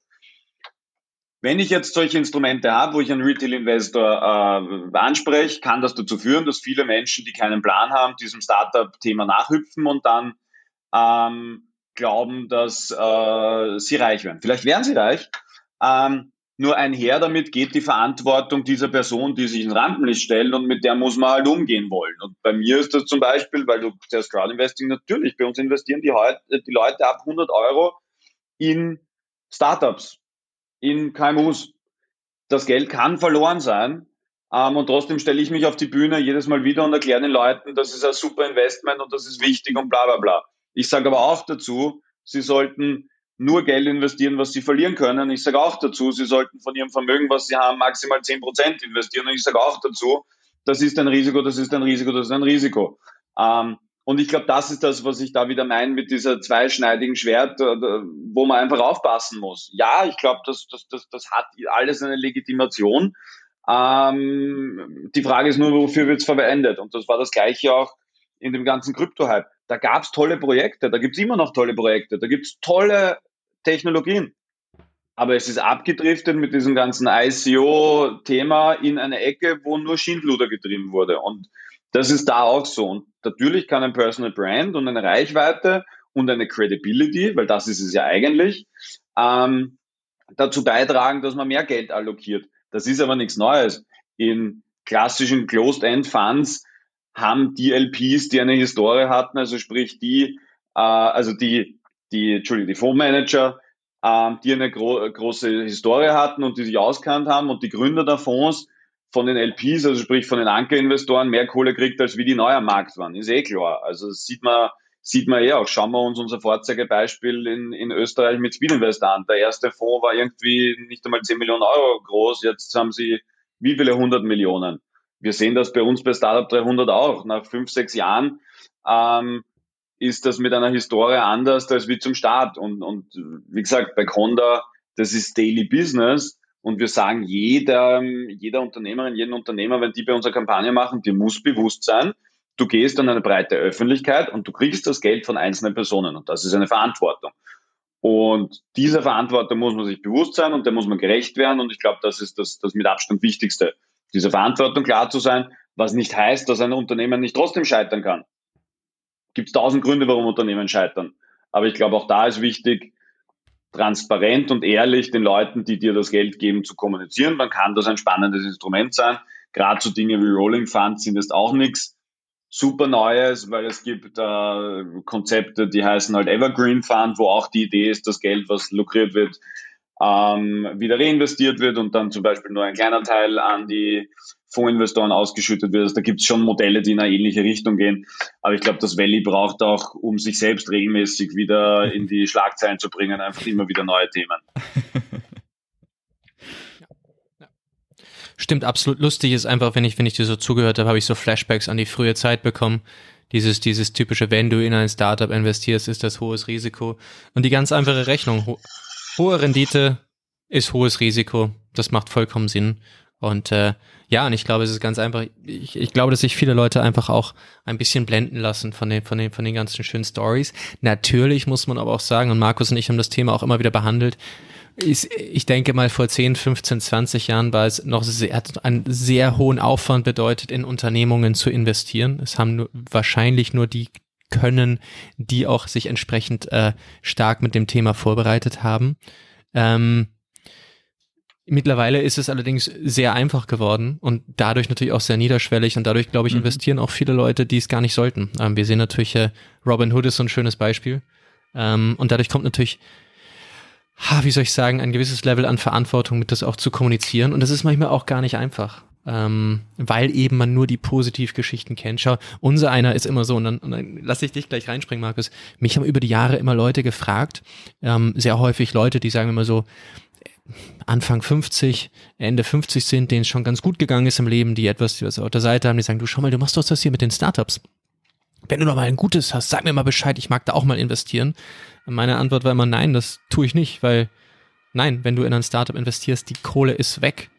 Wenn ich jetzt solche Instrumente habe, wo ich einen Retail-Investor äh, anspreche, kann das dazu führen, dass viele Menschen, die keinen Plan haben, diesem Startup-Thema nachhüpfen und dann ähm, glauben, dass äh, sie reich werden. Vielleicht werden sie reich, ähm, nur einher damit geht die Verantwortung dieser Person, die sich ins Rampenlicht stellt und mit der muss man halt umgehen wollen. Und bei mir ist das zum Beispiel, weil du zuerst Crowdinvesting, natürlich, bei uns investieren die, die Leute ab 100 Euro in Startups, in KMUs. Das Geld kann verloren sein. Ähm, und trotzdem stelle ich mich auf die Bühne jedes Mal wieder und erkläre den Leuten, das ist ein super Investment und das ist wichtig und bla bla bla. Ich sage aber auch dazu, sie sollten nur Geld investieren, was sie verlieren können. Ich sage auch dazu, sie sollten von ihrem Vermögen, was sie haben, maximal 10% investieren. Und ich sage auch dazu, das ist ein Risiko, das ist ein Risiko, das ist ein Risiko. Ähm, und ich glaube, das ist das, was ich da wieder meine mit dieser zweischneidigen Schwert, äh, wo man einfach aufpassen muss. Ja, ich glaube, das, das, das, das hat alles eine Legitimation. Ähm, die Frage ist nur, wofür wird es verwendet? Und das war das gleiche auch in dem ganzen Krypto-Hype. Da gab es tolle Projekte, da gibt es immer noch tolle Projekte, da gibt es tolle Technologien. Aber es ist abgedriftet mit diesem ganzen ICO-Thema in eine Ecke, wo nur Schindluder getrieben wurde. Und das ist da auch so. Und natürlich kann ein Personal Brand und eine Reichweite und eine Credibility, weil das ist es ja eigentlich, ähm, dazu beitragen, dass man mehr Geld allokiert. Das ist aber nichts Neues. In klassischen Closed-End-Funds haben die LPs, die eine Historie hatten, also sprich die, äh, also die, die, Entschuldigung, die Fondsmanager, äh, die eine gro große Historie hatten und die sich auskannt haben und die Gründer der Fonds von den LPs, also sprich von den Ankerinvestoren, mehr Kohle kriegt, als wie die neu am Markt waren. Ist eh klar. Also das sieht man, sieht man eh auch. Schauen wir uns unser Vorzeigebeispiel in, in Österreich mit Speedinvest an. Der erste Fonds war irgendwie nicht einmal 10 Millionen Euro groß. Jetzt haben sie wie viele 100 Millionen. Wir sehen das bei uns bei Startup 300 auch. Nach fünf, sechs Jahren ähm, ist das mit einer Historie anders als wie zum Start. Und, und wie gesagt, bei Conda, das ist Daily Business. Und wir sagen, jeder, jeder Unternehmerin, jeden Unternehmer, wenn die bei unserer Kampagne machen, dir muss bewusst sein, du gehst an eine breite Öffentlichkeit und du kriegst das Geld von einzelnen Personen. Und das ist eine Verantwortung. Und dieser Verantwortung muss man sich bewusst sein und der muss man gerecht werden. Und ich glaube, das ist das, das mit Abstand Wichtigste, dieser Verantwortung klar zu sein, was nicht heißt, dass ein Unternehmen nicht trotzdem scheitern kann. Gibt es tausend Gründe, warum Unternehmen scheitern. Aber ich glaube, auch da ist wichtig, transparent und ehrlich den Leuten, die dir das Geld geben, zu kommunizieren. Dann kann das ein spannendes Instrument sein. Gerade so Dinge wie Rolling Funds sind jetzt auch nichts super Neues, weil es gibt äh, Konzepte, die heißen halt Evergreen Fund, wo auch die Idee ist, das Geld, was lukriert wird, ähm, wieder reinvestiert wird und dann zum Beispiel nur ein kleiner Teil an die Fondsinvestoren ausgeschüttet wird. Also da gibt es schon Modelle, die in eine ähnliche Richtung gehen. Aber ich glaube, das Valley braucht auch, um sich selbst regelmäßig wieder in die Schlagzeilen zu bringen, einfach immer wieder neue Themen. Stimmt, absolut lustig ist einfach, wenn ich, wenn ich dir so zugehört habe, habe ich so Flashbacks an die frühe Zeit bekommen. Dieses, dieses typische, wenn du in ein Startup investierst, ist das hohes Risiko. Und die ganz einfache Rechnung, hohe Rendite ist hohes Risiko. Das macht vollkommen Sinn. Und äh, ja, und ich glaube, es ist ganz einfach, ich, ich glaube, dass sich viele Leute einfach auch ein bisschen blenden lassen von den, von den, von den ganzen schönen Stories. Natürlich muss man aber auch sagen, und Markus und ich haben das Thema auch immer wieder behandelt, ist, ich denke mal, vor 10, 15, 20 Jahren war es noch sehr, hat einen sehr hohen Aufwand bedeutet, in Unternehmungen zu investieren. Es haben nur, wahrscheinlich nur die können, die auch sich entsprechend äh, stark mit dem Thema vorbereitet haben. Ähm, Mittlerweile ist es allerdings sehr einfach geworden und dadurch natürlich auch sehr niederschwellig und dadurch, glaube ich, mhm. investieren auch viele Leute, die es gar nicht sollten. Ähm, wir sehen natürlich, äh, Robin Hood ist so ein schönes Beispiel. Ähm, und dadurch kommt natürlich, ha, wie soll ich sagen, ein gewisses Level an Verantwortung mit das auch zu kommunizieren. Und das ist manchmal auch gar nicht einfach. Ähm, weil eben man nur die Positivgeschichten kennt. Schau, unser einer ist immer so, und dann, und dann lass ich dich gleich reinspringen, Markus. Mich haben über die Jahre immer Leute gefragt, ähm, sehr häufig Leute, die sagen immer so, Anfang 50, Ende 50 sind, denen es schon ganz gut gegangen ist im Leben, die etwas, was auf der Seite haben, die sagen, du schau mal, du machst doch das hier mit den Startups. Wenn du noch mal ein gutes hast, sag mir mal Bescheid, ich mag da auch mal investieren. Meine Antwort war immer nein, das tue ich nicht, weil nein, wenn du in ein Startup investierst, die Kohle ist weg.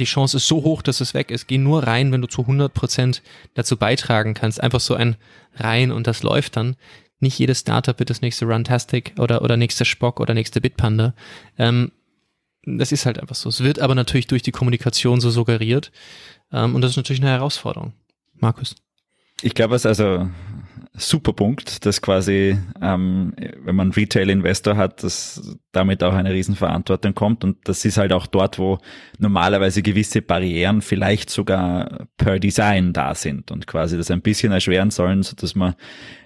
Die Chance ist so hoch, dass es weg ist. Geh nur rein, wenn du zu 100 Prozent dazu beitragen kannst. Einfach so ein rein und das läuft dann. Nicht jedes Startup wird das nächste Runtastic oder, oder nächste Spock oder nächste Bitpanda. Ähm, das ist halt einfach so. Es wird aber natürlich durch die Kommunikation so suggeriert. Ähm, und das ist natürlich eine Herausforderung. Markus. Ich glaube, was also super Punkt, dass quasi, ähm, wenn man Retail-Investor hat, dass damit auch eine Riesenverantwortung kommt. Und das ist halt auch dort, wo normalerweise gewisse Barrieren vielleicht sogar per Design da sind und quasi das ein bisschen erschweren sollen, so dass man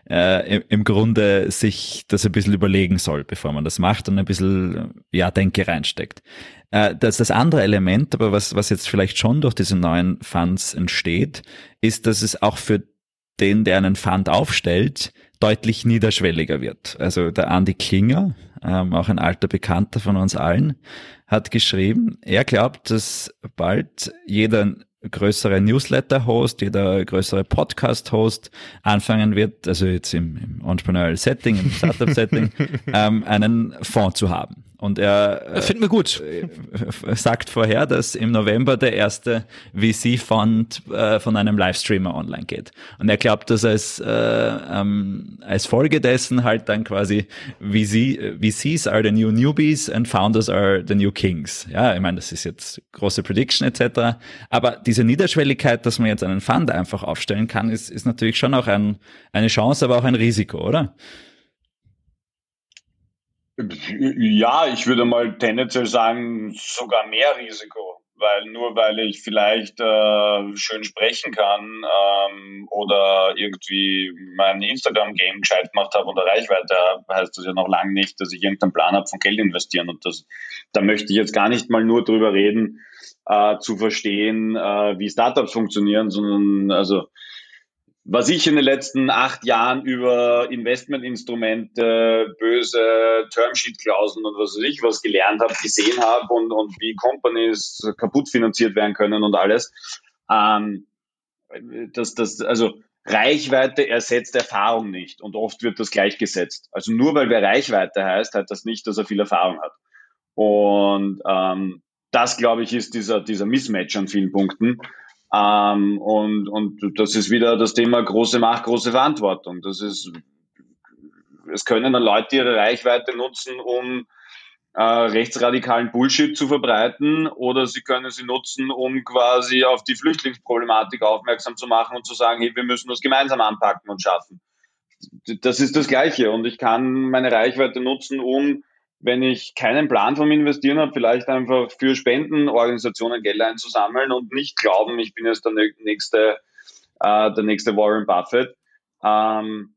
äh, im Grunde sich das ein bisschen überlegen soll, bevor man das macht und ein bisschen, ja, Denke reinsteckt. Äh, das, das andere Element, aber was, was jetzt vielleicht schon durch diese neuen Funds entsteht, ist, dass es auch für den, der einen Fund aufstellt, deutlich niederschwelliger wird. Also der Andy Klinger, ähm, auch ein alter Bekannter von uns allen, hat geschrieben, er glaubt, dass bald jeder größere Newsletter-Host, jeder größere Podcast-Host anfangen wird, also jetzt im, im Entrepreneurial Setting, im Startup-Setting, ähm, einen Fonds zu haben. Und er äh, finden wir gut. Äh, sagt vorher, dass im November der erste VC-Fund äh, von einem Livestreamer online geht. Und er glaubt, dass als, äh, ähm, als Folge dessen halt dann quasi VC, VCs are the new newbies and founders are the new kings. Ja, ich meine, das ist jetzt große Prediction etc. Aber diese Niederschwelligkeit, dass man jetzt einen Fund einfach aufstellen kann, ist, ist natürlich schon auch ein, eine Chance, aber auch ein Risiko, oder? Ja, ich würde mal tendenziell sagen, sogar mehr Risiko. Weil nur weil ich vielleicht äh, schön sprechen kann ähm, oder irgendwie mein Instagram-Game gescheit gemacht habe und Reichweite habe, heißt das ja noch lange nicht, dass ich irgendeinen Plan habe von Geld investieren. Und das, da möchte ich jetzt gar nicht mal nur drüber reden, äh, zu verstehen, äh, wie Startups funktionieren, sondern also was ich in den letzten acht Jahren über Investmentinstrumente, böse Termsheet-Klauseln und was weiß ich was gelernt habe, gesehen habe und, und wie Companies kaputt finanziert werden können und alles. Ähm, das, das, also Reichweite ersetzt Erfahrung nicht und oft wird das gleichgesetzt. Also nur weil wer Reichweite heißt, heißt das nicht, dass er viel Erfahrung hat. Und ähm, das, glaube ich, ist dieser, dieser Mismatch an vielen Punkten. Ähm, und, und das ist wieder das Thema große Macht, große Verantwortung. Das ist, es können dann Leute ihre Reichweite nutzen, um äh, rechtsradikalen Bullshit zu verbreiten oder sie können sie nutzen, um quasi auf die Flüchtlingsproblematik aufmerksam zu machen und zu sagen, hey, wir müssen das gemeinsam anpacken und schaffen. Das ist das Gleiche und ich kann meine Reichweite nutzen, um wenn ich keinen Plan vom Investieren habe, vielleicht einfach für Spendenorganisationen Geld einzusammeln und nicht glauben, ich bin jetzt der nächste, äh, der nächste Warren Buffett. Ähm,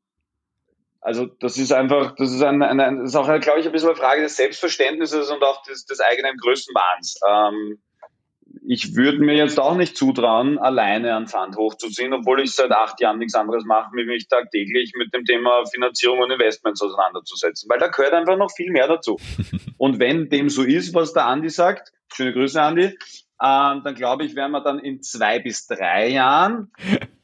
also das ist einfach, das ist, ein, ein, das ist auch, glaube ich, ein bisschen eine Frage des Selbstverständnisses und auch des, des eigenen Größenwahns. Ähm, ich würde mir jetzt auch nicht zutrauen, alleine einen Fund hochzuziehen, obwohl ich seit acht Jahren nichts anderes mache, mich tagtäglich mit dem Thema Finanzierung und Investments auseinanderzusetzen, weil da gehört einfach noch viel mehr dazu. und wenn dem so ist, was der Andi sagt, schöne Grüße Andi, ähm, dann glaube ich, werden wir dann in zwei bis drei Jahren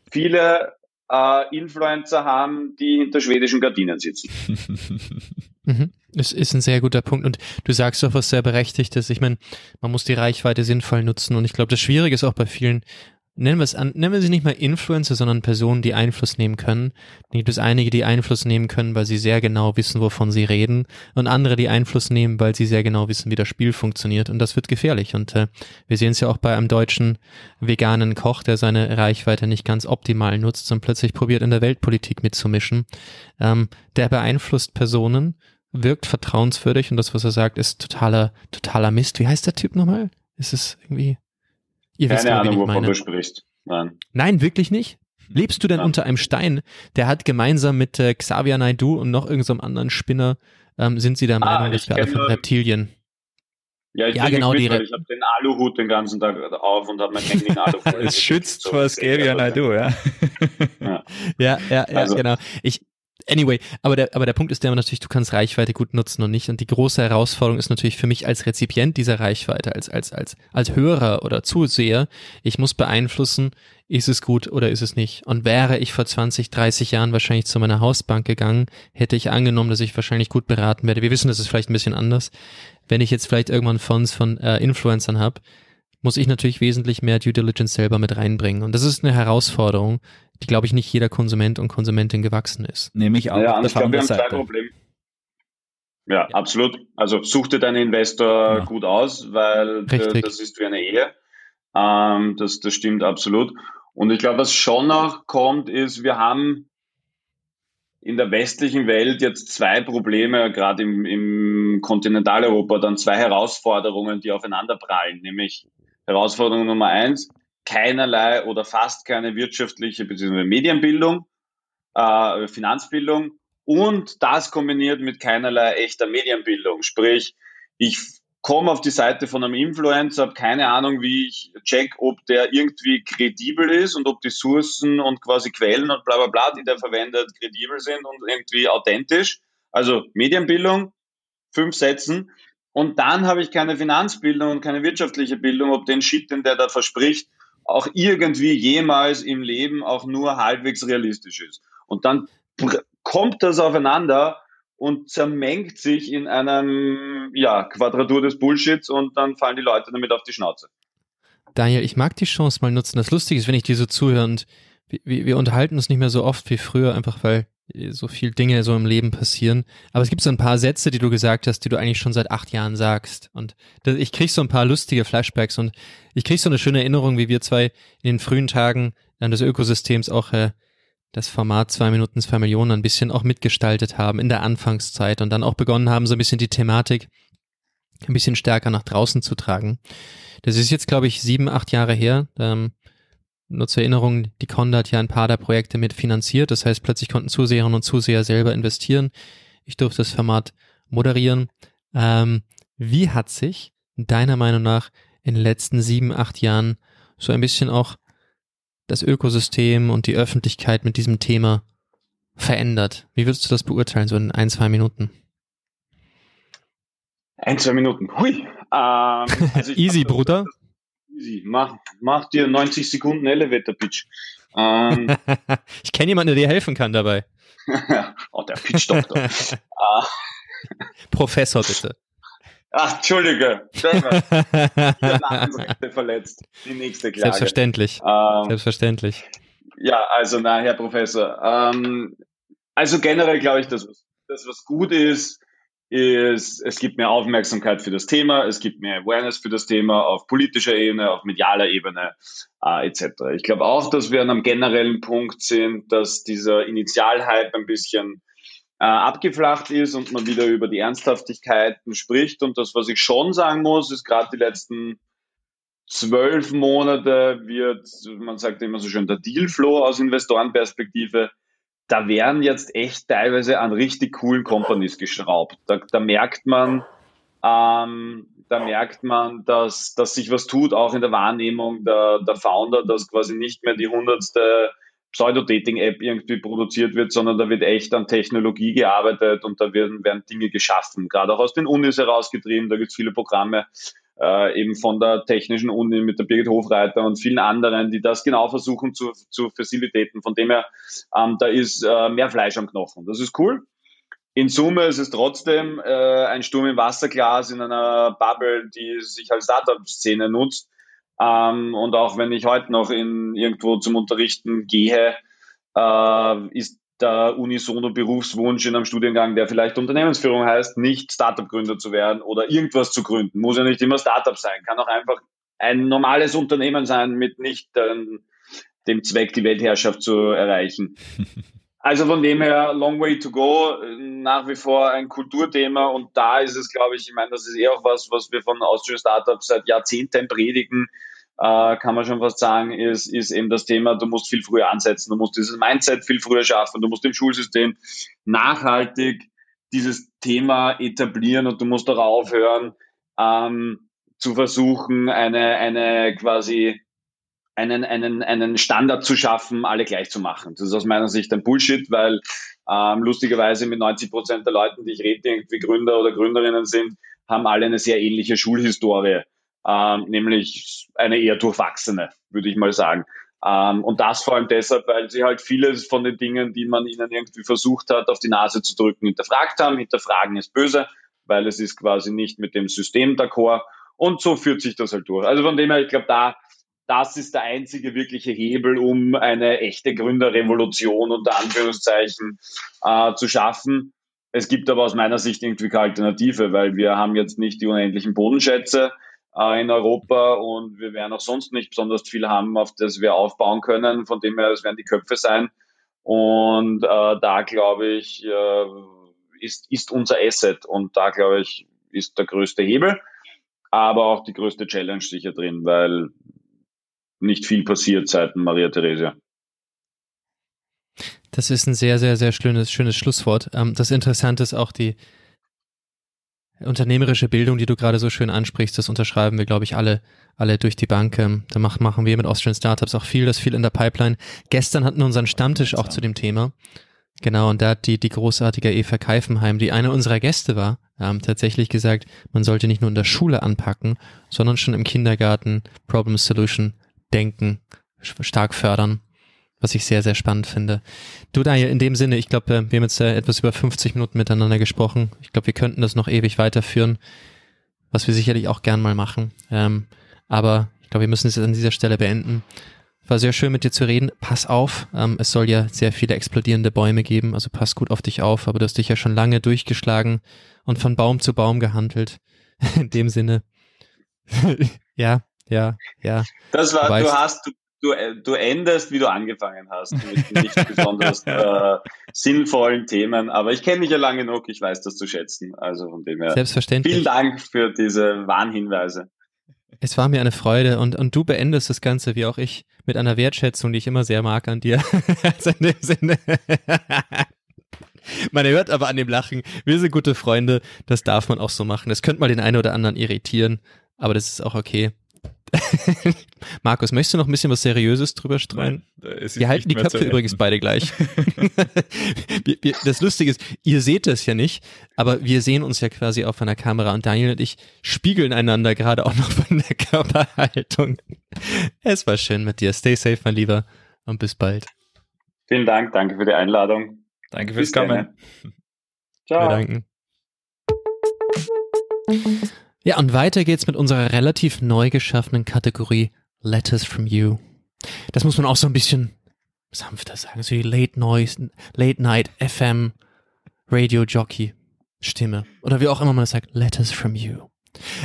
viele äh, Influencer haben, die hinter schwedischen Gardinen sitzen. mhm. Es ist ein sehr guter Punkt und du sagst auch was sehr berechtigtes. Ich meine, man muss die Reichweite sinnvoll nutzen und ich glaube, das Schwierige ist auch bei vielen, nennen wir es an, nennen wir sie nicht mal Influencer, sondern Personen, die Einfluss nehmen können. Da gibt es einige, die Einfluss nehmen können, weil sie sehr genau wissen, wovon sie reden und andere, die Einfluss nehmen, weil sie sehr genau wissen, wie das Spiel funktioniert und das wird gefährlich und äh, wir sehen es ja auch bei einem deutschen veganen Koch, der seine Reichweite nicht ganz optimal nutzt und plötzlich probiert in der Weltpolitik mitzumischen. Ähm, der beeinflusst Personen, wirkt vertrauenswürdig und das, was er sagt, ist totaler, totaler Mist. Wie heißt der Typ nochmal? Ist es irgendwie. Ihr Keine wisst, Ahnung, wovon du sprichst. Nein. Nein, wirklich nicht? Lebst du denn ja. unter einem Stein? Der hat gemeinsam mit äh, Xavier Naidu und noch irgendeinem so anderen Spinner, ähm, sind sie der ah, Meinung, dass wir alle von Reptilien. Ja, ich, ja, genau, mit, die ich habe den Aluhut den ganzen Tag auf und habe mein Handy in Alu. es schützt vor Xavier Naidu, ja. ja. Ja, ja, ja, also. genau. Ich, Anyway, aber der, aber der Punkt ist der natürlich, du kannst Reichweite gut nutzen und nicht. Und die große Herausforderung ist natürlich für mich als Rezipient dieser Reichweite, als, als, als, als Hörer oder Zuseher, ich muss beeinflussen, ist es gut oder ist es nicht. Und wäre ich vor 20, 30 Jahren wahrscheinlich zu meiner Hausbank gegangen, hätte ich angenommen, dass ich wahrscheinlich gut beraten werde. Wir wissen, das ist vielleicht ein bisschen anders. Wenn ich jetzt vielleicht irgendwann Fonds von äh, Influencern habe, muss ich natürlich wesentlich mehr Due Diligence selber mit reinbringen. Und das ist eine Herausforderung, die, glaube ich, nicht jeder Konsument und Konsumentin gewachsen ist. Nämlich auch ja, ich glaube, wir haben zwei Probleme. Ja, ja, absolut. Also such dir deinen Investor ja. gut aus, weil Richtig. das ist wie eine Ehe. Ähm, das, das stimmt absolut. Und ich glaube, was schon noch kommt, ist, wir haben in der westlichen Welt jetzt zwei Probleme, gerade im, im Kontinentaleuropa, dann zwei Herausforderungen, die aufeinander prallen. Nämlich Herausforderung Nummer eins, keinerlei oder fast keine wirtschaftliche bzw. Medienbildung, äh, Finanzbildung und das kombiniert mit keinerlei echter Medienbildung. Sprich, ich komme auf die Seite von einem Influencer, habe keine Ahnung, wie ich check, ob der irgendwie kredibel ist und ob die Sourcen und quasi Quellen und bla bla bla, die der verwendet, kredibel sind und irgendwie authentisch. Also Medienbildung, fünf Sätzen. Und dann habe ich keine Finanzbildung und keine wirtschaftliche Bildung, ob den Shit, den der da verspricht, auch irgendwie jemals im Leben auch nur halbwegs realistisch ist. Und dann kommt das aufeinander und zermengt sich in einem ja, Quadratur des Bullshits und dann fallen die Leute damit auf die Schnauze. Daniel, ich mag die Chance mal nutzen. Das Lustige ist, wenn ich dir so zuhöre und wir, wir unterhalten uns nicht mehr so oft wie früher, einfach weil so viel Dinge so im Leben passieren. Aber es gibt so ein paar Sätze, die du gesagt hast, die du eigentlich schon seit acht Jahren sagst. Und ich krieg so ein paar lustige Flashbacks und ich krieg so eine schöne Erinnerung, wie wir zwei in den frühen Tagen des Ökosystems auch äh, das Format zwei Minuten zwei Millionen ein bisschen auch mitgestaltet haben in der Anfangszeit und dann auch begonnen haben, so ein bisschen die Thematik ein bisschen stärker nach draußen zu tragen. Das ist jetzt, glaube ich, sieben, acht Jahre her. Ähm, nur zur Erinnerung, die Conda hat ja ein paar der Projekte mit finanziert. Das heißt, plötzlich konnten Zuseherinnen und Zuseher selber investieren. Ich durfte das Format moderieren. Ähm, wie hat sich deiner Meinung nach in den letzten sieben, acht Jahren so ein bisschen auch das Ökosystem und die Öffentlichkeit mit diesem Thema verändert? Wie würdest du das beurteilen, so in ein, zwei Minuten? Ein, zwei Minuten. Hui. Ähm, also easy, Bruder. Easy. Mach, mach dir 90 Sekunden Elevator Pitch. Ähm, ich kenne jemanden, der dir helfen kann dabei. oh, der Pitch Doktor. Ah. Professor, bitte. Ach, Entschuldige. verletzt. Die nächste Klage. Selbstverständlich. Ähm, Selbstverständlich. Ja, also na, Herr Professor. Ähm, also generell glaube ich, dass das, was gut ist, ist, es gibt mehr Aufmerksamkeit für das Thema, es gibt mehr Awareness für das Thema auf politischer Ebene, auf medialer Ebene äh, etc. Ich glaube auch, dass wir an einem generellen Punkt sind, dass dieser Initialhype ein bisschen äh, abgeflacht ist und man wieder über die Ernsthaftigkeiten spricht. Und das, was ich schon sagen muss, ist gerade die letzten zwölf Monate wird, man sagt immer so schön, der Dealflow aus Investorenperspektive, da werden jetzt echt teilweise an richtig coolen Companies geschraubt. Da, da merkt man, ähm, da merkt man, dass, dass sich was tut, auch in der Wahrnehmung der, der Founder, dass quasi nicht mehr die hundertste Pseudo-Dating-App irgendwie produziert wird, sondern da wird echt an Technologie gearbeitet und da werden, werden Dinge geschaffen, gerade auch aus den Unis herausgetrieben. Da gibt es viele Programme, äh, eben von der Technischen Uni mit der Birgit Hofreiter und vielen anderen, die das genau versuchen zu, zu facilitaten. Von dem her, ähm, da ist äh, mehr Fleisch am Knochen. Das ist cool. In Summe ist es trotzdem äh, ein Sturm im Wasserglas in einer Bubble, die sich als Startup-Szene nutzt ähm, und auch wenn ich heute noch in, irgendwo zum Unterrichten gehe, äh, ist der unisono Berufswunsch in einem Studiengang, der vielleicht Unternehmensführung heißt, nicht Startup-Gründer zu werden oder irgendwas zu gründen. Muss ja nicht immer Startup sein, kann auch einfach ein normales Unternehmen sein mit nicht ähm, dem Zweck, die Weltherrschaft zu erreichen. Also von dem her, long way to go, nach wie vor ein Kulturthema und da ist es, glaube ich, ich meine, das ist eh auch was, was wir von Austrian Startups seit Jahrzehnten predigen, äh, kann man schon fast sagen, ist, ist eben das Thema, du musst viel früher ansetzen, du musst dieses Mindset viel früher schaffen, du musst im Schulsystem nachhaltig dieses Thema etablieren und du musst auch aufhören, ähm, zu versuchen, eine, eine quasi einen, einen, einen Standard zu schaffen, alle gleich zu machen. Das ist aus meiner Sicht ein Bullshit, weil ähm, lustigerweise mit 90 Prozent der Leuten, die ich rede, die irgendwie Gründer oder Gründerinnen sind, haben alle eine sehr ähnliche Schulhistorie, ähm, nämlich eine eher durchwachsene, würde ich mal sagen. Ähm, und das vor allem deshalb, weil sie halt vieles von den Dingen, die man ihnen irgendwie versucht hat, auf die Nase zu drücken, hinterfragt haben. Hinterfragen ist böse, weil es ist quasi nicht mit dem System d'accord. Und so führt sich das halt durch. Also von dem her, ich glaube, da das ist der einzige wirkliche Hebel, um eine echte Gründerrevolution unter Anführungszeichen äh, zu schaffen. Es gibt aber aus meiner Sicht irgendwie keine Alternative, weil wir haben jetzt nicht die unendlichen Bodenschätze äh, in Europa und wir werden auch sonst nicht besonders viel haben, auf das wir aufbauen können. Von dem her, es werden die Köpfe sein. Und äh, da glaube ich, äh, ist, ist unser Asset und da glaube ich, ist der größte Hebel, aber auch die größte Challenge sicher drin, weil nicht viel passiert seit Maria Theresia. Das ist ein sehr, sehr, sehr schönes, schönes Schlusswort. Ähm, das Interessante ist auch die unternehmerische Bildung, die du gerade so schön ansprichst. Das unterschreiben wir, glaube ich, alle, alle durch die Bank. Ähm, da machen wir mit Austrian Startups auch viel, das viel in der Pipeline. Gestern hatten wir unseren Stammtisch auch zu dem Thema. Genau, und da hat die, die großartige Eva Keifenheim, die eine unserer Gäste war, ähm, tatsächlich gesagt, man sollte nicht nur in der Schule anpacken, sondern schon im Kindergarten Problem Solution denken, stark fördern was ich sehr, sehr spannend finde. Du, Daniel, in dem Sinne, ich glaube, äh, wir haben jetzt äh, etwas über 50 Minuten miteinander gesprochen. Ich glaube, wir könnten das noch ewig weiterführen, was wir sicherlich auch gern mal machen. Ähm, aber ich glaube, wir müssen es an dieser Stelle beenden. War sehr schön mit dir zu reden. Pass auf, ähm, es soll ja sehr viele explodierende Bäume geben, also pass gut auf dich auf, aber du hast dich ja schon lange durchgeschlagen und von Baum zu Baum gehandelt. in dem Sinne. ja, ja, ja. Das war, du, du hast, du du, äh, du endest, wie du angefangen hast, mit nicht besonders äh, sinnvollen Themen. Aber ich kenne mich ja lange genug, ich weiß das zu schätzen. Also von dem her. Selbstverständlich. Vielen Dank für diese Warnhinweise. Es war mir eine Freude und, und du beendest das Ganze, wie auch ich, mit einer Wertschätzung, die ich immer sehr mag an dir. also. Man hört aber an dem Lachen, wir sind gute Freunde, das darf man auch so machen. Das könnte mal den einen oder anderen irritieren, aber das ist auch okay. Markus, möchtest du noch ein bisschen was Seriöses drüber streuen? Nein, wir halten die Köpfe übrigens beide gleich. das Lustige ist, ihr seht das ja nicht, aber wir sehen uns ja quasi auf einer Kamera und Daniel und ich spiegeln einander gerade auch noch von der Körperhaltung. Es war schön mit dir. Stay safe, mein Lieber, und bis bald. Vielen Dank, danke für die Einladung. Danke fürs Kommen. Ciao. Wir danken. Ja, und weiter geht's mit unserer relativ neu geschaffenen Kategorie Letters from You. Das muss man auch so ein bisschen sanfter sagen, so die Late Noise, Late Night FM Radio Jockey Stimme oder wie auch immer man das sagt, Letters from You.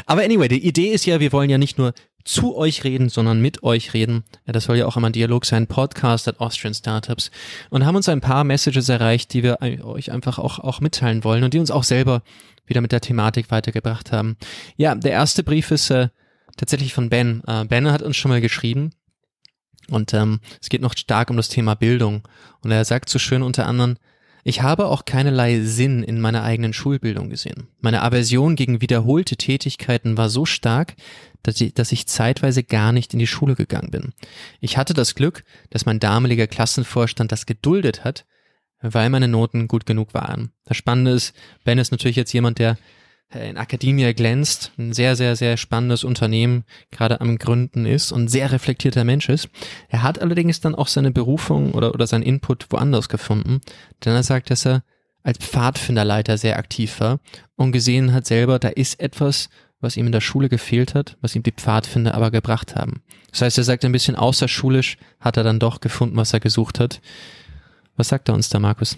Aber anyway, die Idee ist ja, wir wollen ja nicht nur zu euch reden, sondern mit euch reden. Ja, das soll ja auch immer ein Dialog sein, Podcast at Austrian Startups. Und haben uns ein paar Messages erreicht, die wir euch einfach auch, auch mitteilen wollen und die uns auch selber wieder mit der Thematik weitergebracht haben. Ja, der erste Brief ist äh, tatsächlich von Ben. Äh, ben hat uns schon mal geschrieben und ähm, es geht noch stark um das Thema Bildung. Und er sagt so schön unter anderem, ich habe auch keinerlei Sinn in meiner eigenen Schulbildung gesehen. Meine Aversion gegen wiederholte Tätigkeiten war so stark, dass ich, dass ich zeitweise gar nicht in die Schule gegangen bin. Ich hatte das Glück, dass mein damaliger Klassenvorstand das geduldet hat, weil meine Noten gut genug waren. Das Spannende ist, Ben ist natürlich jetzt jemand, der in Akademie glänzt, ein sehr, sehr, sehr spannendes Unternehmen gerade am Gründen ist und sehr reflektierter Mensch ist. Er hat allerdings dann auch seine Berufung oder, oder seinen Input woanders gefunden, denn er sagt, dass er als Pfadfinderleiter sehr aktiv war und gesehen hat selber, da ist etwas, was ihm in der Schule gefehlt hat, was ihm die Pfadfinder aber gebracht haben. Das heißt, er sagt ein bisschen außerschulisch hat er dann doch gefunden, was er gesucht hat. Was sagt er uns da, Markus?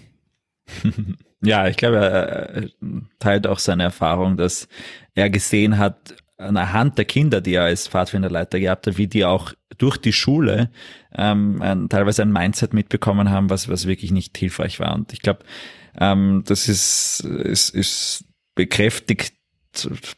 Ja, ich glaube, er teilt auch seine Erfahrung, dass er gesehen hat, anhand der Kinder, die er als Pfadfinderleiter gehabt hat, wie die auch durch die Schule ähm, ein, teilweise ein Mindset mitbekommen haben, was, was wirklich nicht hilfreich war. Und ich glaube, ähm, das ist, ist, ist bekräftigt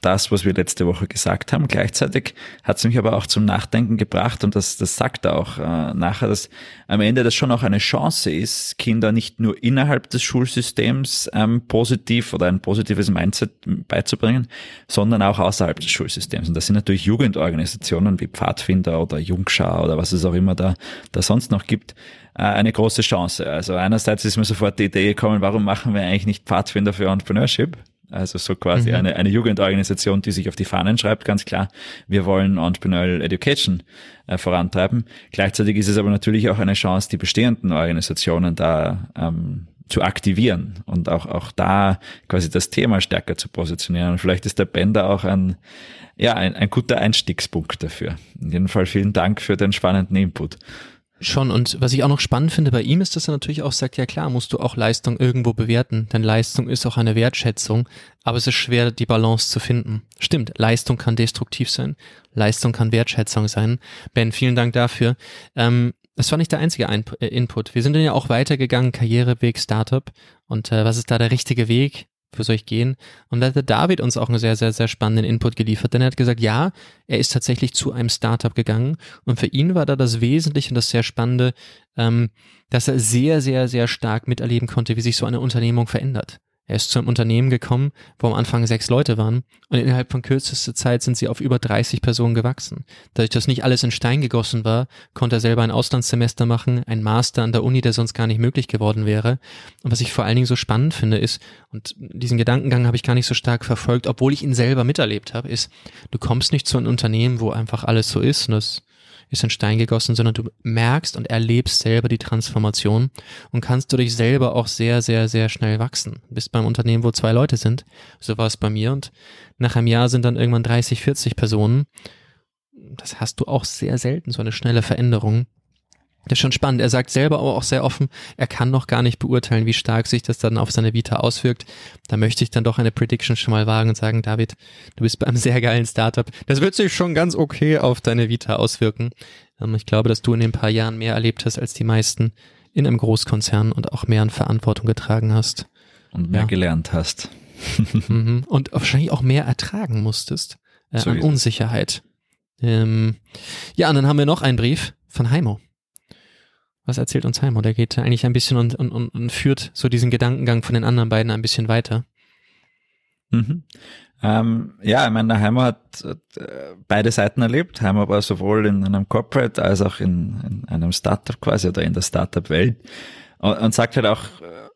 das, was wir letzte Woche gesagt haben. Gleichzeitig hat es mich aber auch zum Nachdenken gebracht und das, das sagt er auch äh, nachher, dass am Ende das schon auch eine Chance ist, Kinder nicht nur innerhalb des Schulsystems ähm, positiv oder ein positives Mindset beizubringen, sondern auch außerhalb des Schulsystems. Und das sind natürlich Jugendorganisationen wie Pfadfinder oder Jungschar oder was es auch immer da, da sonst noch gibt, äh, eine große Chance. Also einerseits ist mir sofort die Idee gekommen, warum machen wir eigentlich nicht Pfadfinder für Entrepreneurship? Also so quasi mhm. eine, eine Jugendorganisation, die sich auf die Fahnen schreibt, ganz klar, wir wollen Entrepreneurial Education äh, vorantreiben. Gleichzeitig ist es aber natürlich auch eine Chance, die bestehenden Organisationen da ähm, zu aktivieren und auch, auch da quasi das Thema stärker zu positionieren. Und vielleicht ist der Bender auch ein, ja, ein, ein guter Einstiegspunkt dafür. In jedem Fall vielen Dank für den spannenden Input. Schon, und was ich auch noch spannend finde bei ihm ist, dass er natürlich auch sagt, ja klar, musst du auch Leistung irgendwo bewerten, denn Leistung ist auch eine Wertschätzung, aber es ist schwer, die Balance zu finden. Stimmt, Leistung kann destruktiv sein, Leistung kann Wertschätzung sein. Ben, vielen Dank dafür. Ähm, das war nicht der einzige Ein äh, Input. Wir sind dann ja auch weitergegangen, Karriereweg, Startup. Und äh, was ist da der richtige Weg? Für ich gehen? Und da hat der David uns auch einen sehr, sehr, sehr spannenden Input geliefert, denn er hat gesagt, ja, er ist tatsächlich zu einem Startup gegangen und für ihn war da das Wesentliche und das sehr Spannende, ähm, dass er sehr, sehr, sehr stark miterleben konnte, wie sich so eine Unternehmung verändert. Er ist zu einem Unternehmen gekommen, wo am Anfang sechs Leute waren und innerhalb von kürzester Zeit sind sie auf über 30 Personen gewachsen. Dadurch, dass nicht alles in Stein gegossen war, konnte er selber ein Auslandssemester machen, ein Master an der Uni, der sonst gar nicht möglich geworden wäre. Und was ich vor allen Dingen so spannend finde ist, und diesen Gedankengang habe ich gar nicht so stark verfolgt, obwohl ich ihn selber miterlebt habe, ist, du kommst nicht zu einem Unternehmen, wo einfach alles so ist und das ist in Stein gegossen, sondern du merkst und erlebst selber die Transformation und kannst dadurch selber auch sehr, sehr, sehr schnell wachsen. Du bist beim Unternehmen, wo zwei Leute sind. So war es bei mir und nach einem Jahr sind dann irgendwann 30, 40 Personen. Das hast du auch sehr selten, so eine schnelle Veränderung. Das ist schon spannend. Er sagt selber aber auch sehr offen, er kann noch gar nicht beurteilen, wie stark sich das dann auf seine Vita auswirkt. Da möchte ich dann doch eine Prediction schon mal wagen und sagen, David, du bist beim sehr geilen Startup. Das wird sich schon ganz okay auf deine Vita auswirken. Ähm, ich glaube, dass du in den paar Jahren mehr erlebt hast als die meisten in einem Großkonzern und auch mehr an Verantwortung getragen hast. Und mehr ja. gelernt hast. Mhm. und wahrscheinlich auch mehr ertragen musstest äh, so an Unsicherheit. Ähm, ja, und dann haben wir noch einen Brief von Heimo. Was erzählt uns Heimo? Der geht eigentlich ein bisschen und, und, und, führt so diesen Gedankengang von den anderen beiden ein bisschen weiter. Mhm. Ähm, ja, ich meine, Heimo hat äh, beide Seiten erlebt. Heimo war sowohl in einem Corporate als auch in, in einem Startup quasi oder in der Startup-Welt und, und sagt halt auch,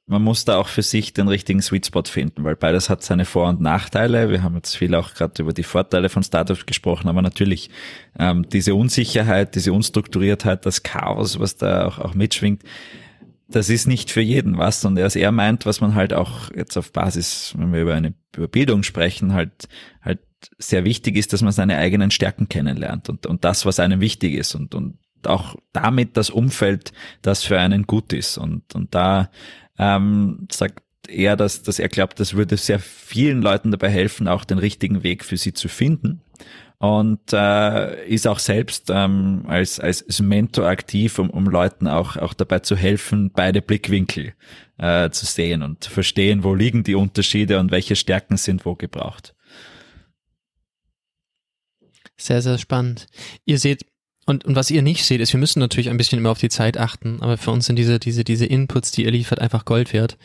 man muss da auch für sich den richtigen Sweet Spot finden, weil beides hat seine Vor- und Nachteile. Wir haben jetzt viel auch gerade über die Vorteile von Startups gesprochen, aber natürlich ähm, diese Unsicherheit, diese Unstrukturiertheit, das Chaos, was da auch, auch mitschwingt, das ist nicht für jeden was. Und er, er meint, was man halt auch jetzt auf Basis, wenn wir über eine über Bildung sprechen, halt halt sehr wichtig ist, dass man seine eigenen Stärken kennenlernt und, und das, was einem wichtig ist und, und auch damit das Umfeld, das für einen gut ist. Und, und da ähm, sagt er, dass, dass er glaubt, das würde sehr vielen Leuten dabei helfen, auch den richtigen Weg für sie zu finden. Und äh, ist auch selbst ähm, als, als Mentor aktiv, um, um Leuten auch, auch dabei zu helfen, beide Blickwinkel äh, zu sehen und verstehen, wo liegen die Unterschiede und welche Stärken sind wo gebraucht. Sehr, sehr spannend. Ihr seht, und, und was ihr nicht seht, ist, wir müssen natürlich ein bisschen immer auf die Zeit achten, aber für uns sind diese, diese, diese Inputs, die ihr liefert, einfach Gold wert.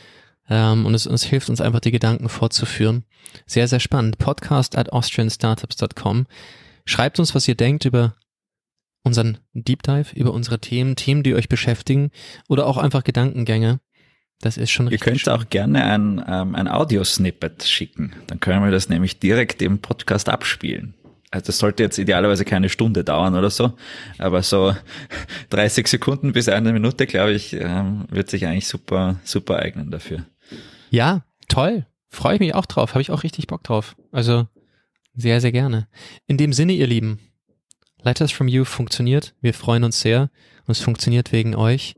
Ähm, und es, es hilft uns einfach, die Gedanken fortzuführen. Sehr, sehr spannend. Podcast at austrianstartups.com. Schreibt uns, was ihr denkt über unseren Deep Dive, über unsere Themen, Themen, die euch beschäftigen oder auch einfach Gedankengänge. Das ist schon richtig. Ihr könnt auch gerne ein, ähm, ein Audio-Snippet schicken. Dann können wir das nämlich direkt im Podcast abspielen also das sollte jetzt idealerweise keine Stunde dauern oder so, aber so 30 Sekunden bis eine Minute, glaube ich, ähm, wird sich eigentlich super, super eignen dafür. Ja, toll. Freue ich mich auch drauf. Habe ich auch richtig Bock drauf. Also sehr, sehr gerne. In dem Sinne, ihr Lieben, Letters from You funktioniert. Wir freuen uns sehr und es funktioniert wegen euch.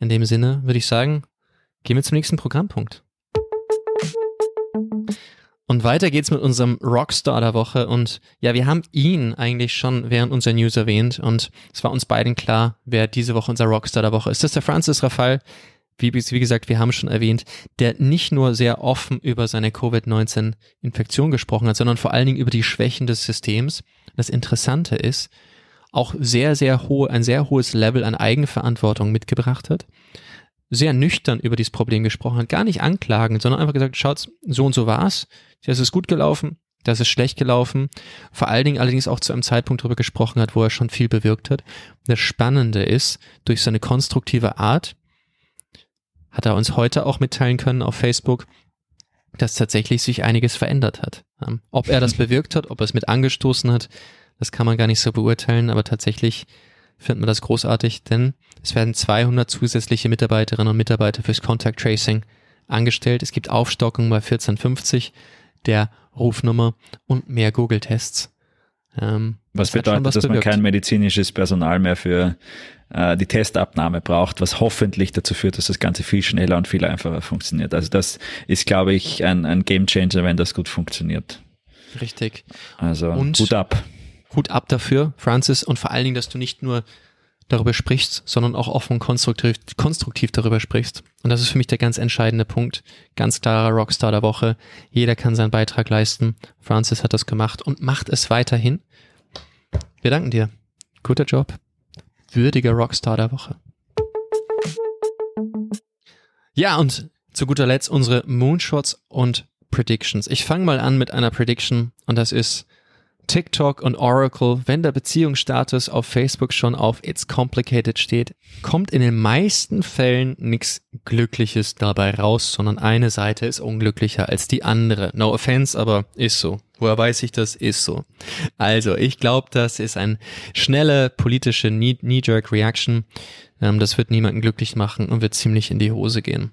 In dem Sinne würde ich sagen, gehen wir zum nächsten Programmpunkt. Und weiter geht's mit unserem Rockstar der Woche. Und ja, wir haben ihn eigentlich schon während unserer News erwähnt. Und es war uns beiden klar, wer diese Woche unser Rockstar der Woche ist. Das ist der Francis Rafal. Wie, wie gesagt, wir haben schon erwähnt, der nicht nur sehr offen über seine Covid-19-Infektion gesprochen hat, sondern vor allen Dingen über die Schwächen des Systems. Das Interessante ist, auch sehr, sehr hohe, ein sehr hohes Level an Eigenverantwortung mitgebracht hat sehr nüchtern über dieses Problem gesprochen hat, gar nicht anklagen, sondern einfach gesagt, schaut, so und so war's, das ist gut gelaufen, das ist schlecht gelaufen. Vor allen Dingen allerdings auch zu einem Zeitpunkt darüber gesprochen hat, wo er schon viel bewirkt hat. Das Spannende ist, durch seine konstruktive Art hat er uns heute auch mitteilen können auf Facebook, dass tatsächlich sich einiges verändert hat. Ob er das bewirkt hat, ob er es mit angestoßen hat, das kann man gar nicht so beurteilen, aber tatsächlich finden wir das großartig, denn es werden 200 zusätzliche Mitarbeiterinnen und Mitarbeiter fürs Contact Tracing angestellt. Es gibt Aufstockung bei 1450 der Rufnummer und mehr Google-Tests. Ähm, was bedeutet, was dass bewirkt. man kein medizinisches Personal mehr für äh, die Testabnahme braucht, was hoffentlich dazu führt, dass das Ganze viel schneller und viel einfacher funktioniert. Also das ist, glaube ich, ein, ein Game Changer, wenn das gut funktioniert. Richtig. Also und Hut ab. Hut ab dafür, Francis, und vor allen Dingen, dass du nicht nur darüber sprichst, sondern auch offen konstruktiv, konstruktiv darüber sprichst. Und das ist für mich der ganz entscheidende Punkt. Ganz klarer Rockstar der Woche. Jeder kann seinen Beitrag leisten. Francis hat das gemacht und macht es weiterhin. Wir danken dir. Guter Job. Würdiger Rockstar der Woche. Ja, und zu guter Letzt unsere Moonshots und Predictions. Ich fange mal an mit einer Prediction und das ist TikTok und Oracle, wenn der Beziehungsstatus auf Facebook schon auf It's Complicated steht, kommt in den meisten Fällen nichts Glückliches dabei raus, sondern eine Seite ist unglücklicher als die andere. No offense, aber ist so. Woher weiß ich das? Ist so. Also, ich glaube, das ist eine schnelle politische Knee-Jerk Reaction. Ähm, das wird niemanden glücklich machen und wird ziemlich in die Hose gehen.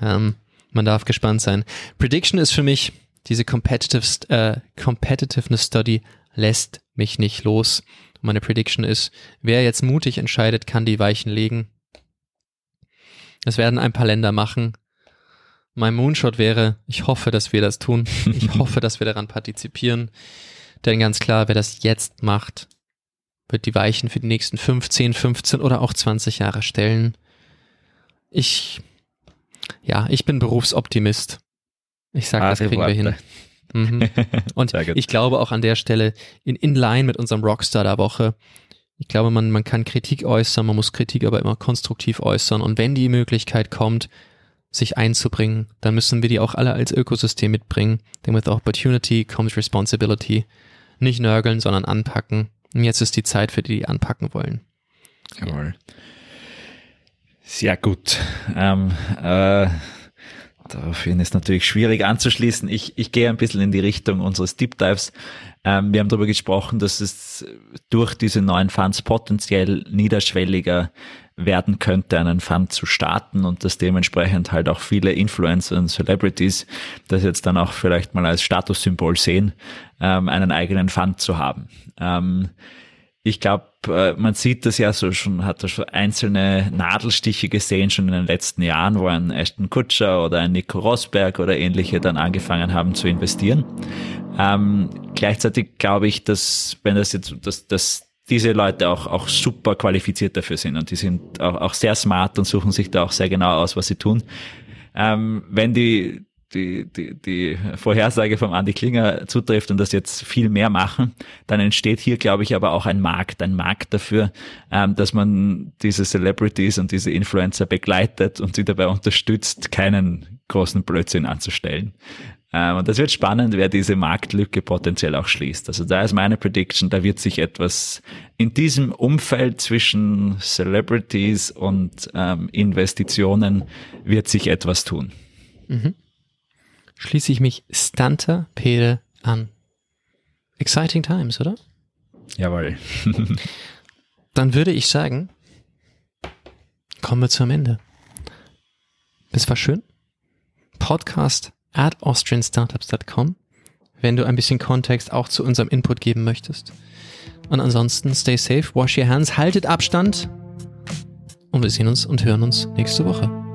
Ähm, man darf gespannt sein. Prediction ist für mich diese Competitive, äh, Competitiveness Study lässt mich nicht los. Meine Prediction ist, wer jetzt mutig entscheidet, kann die Weichen legen. Das werden ein paar Länder machen. Mein Moonshot wäre, ich hoffe, dass wir das tun. Ich hoffe, dass wir daran partizipieren. Denn ganz klar, wer das jetzt macht, wird die Weichen für die nächsten 15, 15 oder auch 20 Jahre stellen. Ich, ja, ich bin Berufsoptimist. Ich sag, das kriegen wir hin. Mhm. Und ich glaube auch an der Stelle in, in line mit unserem Rockstar der Woche. Ich glaube, man, man kann Kritik äußern, man muss Kritik aber immer konstruktiv äußern. Und wenn die Möglichkeit kommt, sich einzubringen, dann müssen wir die auch alle als Ökosystem mitbringen. Denn with opportunity comes responsibility. Nicht nörgeln, sondern anpacken. Und jetzt ist die Zeit für die, die anpacken wollen. Jawohl. Sehr gut. Ähm, äh Daraufhin ist natürlich schwierig anzuschließen. Ich, ich gehe ein bisschen in die Richtung unseres Deep Dives. Ähm, wir haben darüber gesprochen, dass es durch diese neuen Funds potenziell niederschwelliger werden könnte, einen Fund zu starten und dass dementsprechend halt auch viele Influencer und Celebrities das jetzt dann auch vielleicht mal als Statussymbol sehen, ähm, einen eigenen Fund zu haben. Ähm, ich glaube, äh, man sieht das ja so schon, hat da schon einzelne Nadelstiche gesehen, schon in den letzten Jahren, wo ein Ashton Kutscher oder ein Nico Rosberg oder ähnliche dann angefangen haben zu investieren. Ähm, gleichzeitig glaube ich, dass, wenn das jetzt, dass, dass diese Leute auch, auch super qualifiziert dafür sind und die sind auch, auch sehr smart und suchen sich da auch sehr genau aus, was sie tun. Ähm, wenn die die, die, die Vorhersage vom Andi Klinger zutrifft und das jetzt viel mehr machen, dann entsteht hier, glaube ich, aber auch ein Markt, ein Markt dafür, ähm, dass man diese Celebrities und diese Influencer begleitet und sie dabei unterstützt, keinen großen Blödsinn anzustellen. Ähm, und das wird spannend, wer diese Marktlücke potenziell auch schließt. Also da ist meine Prediction, da wird sich etwas in diesem Umfeld zwischen Celebrities und ähm, Investitionen wird sich etwas tun. Mhm schließe ich mich Stunter Pede an. Exciting times, oder? Jawohl. Dann würde ich sagen, kommen wir zum Ende. Das war schön. Podcast at austrianstartups.com, wenn du ein bisschen Kontext auch zu unserem Input geben möchtest. Und ansonsten stay safe, wash your hands, haltet Abstand und wir sehen uns und hören uns nächste Woche.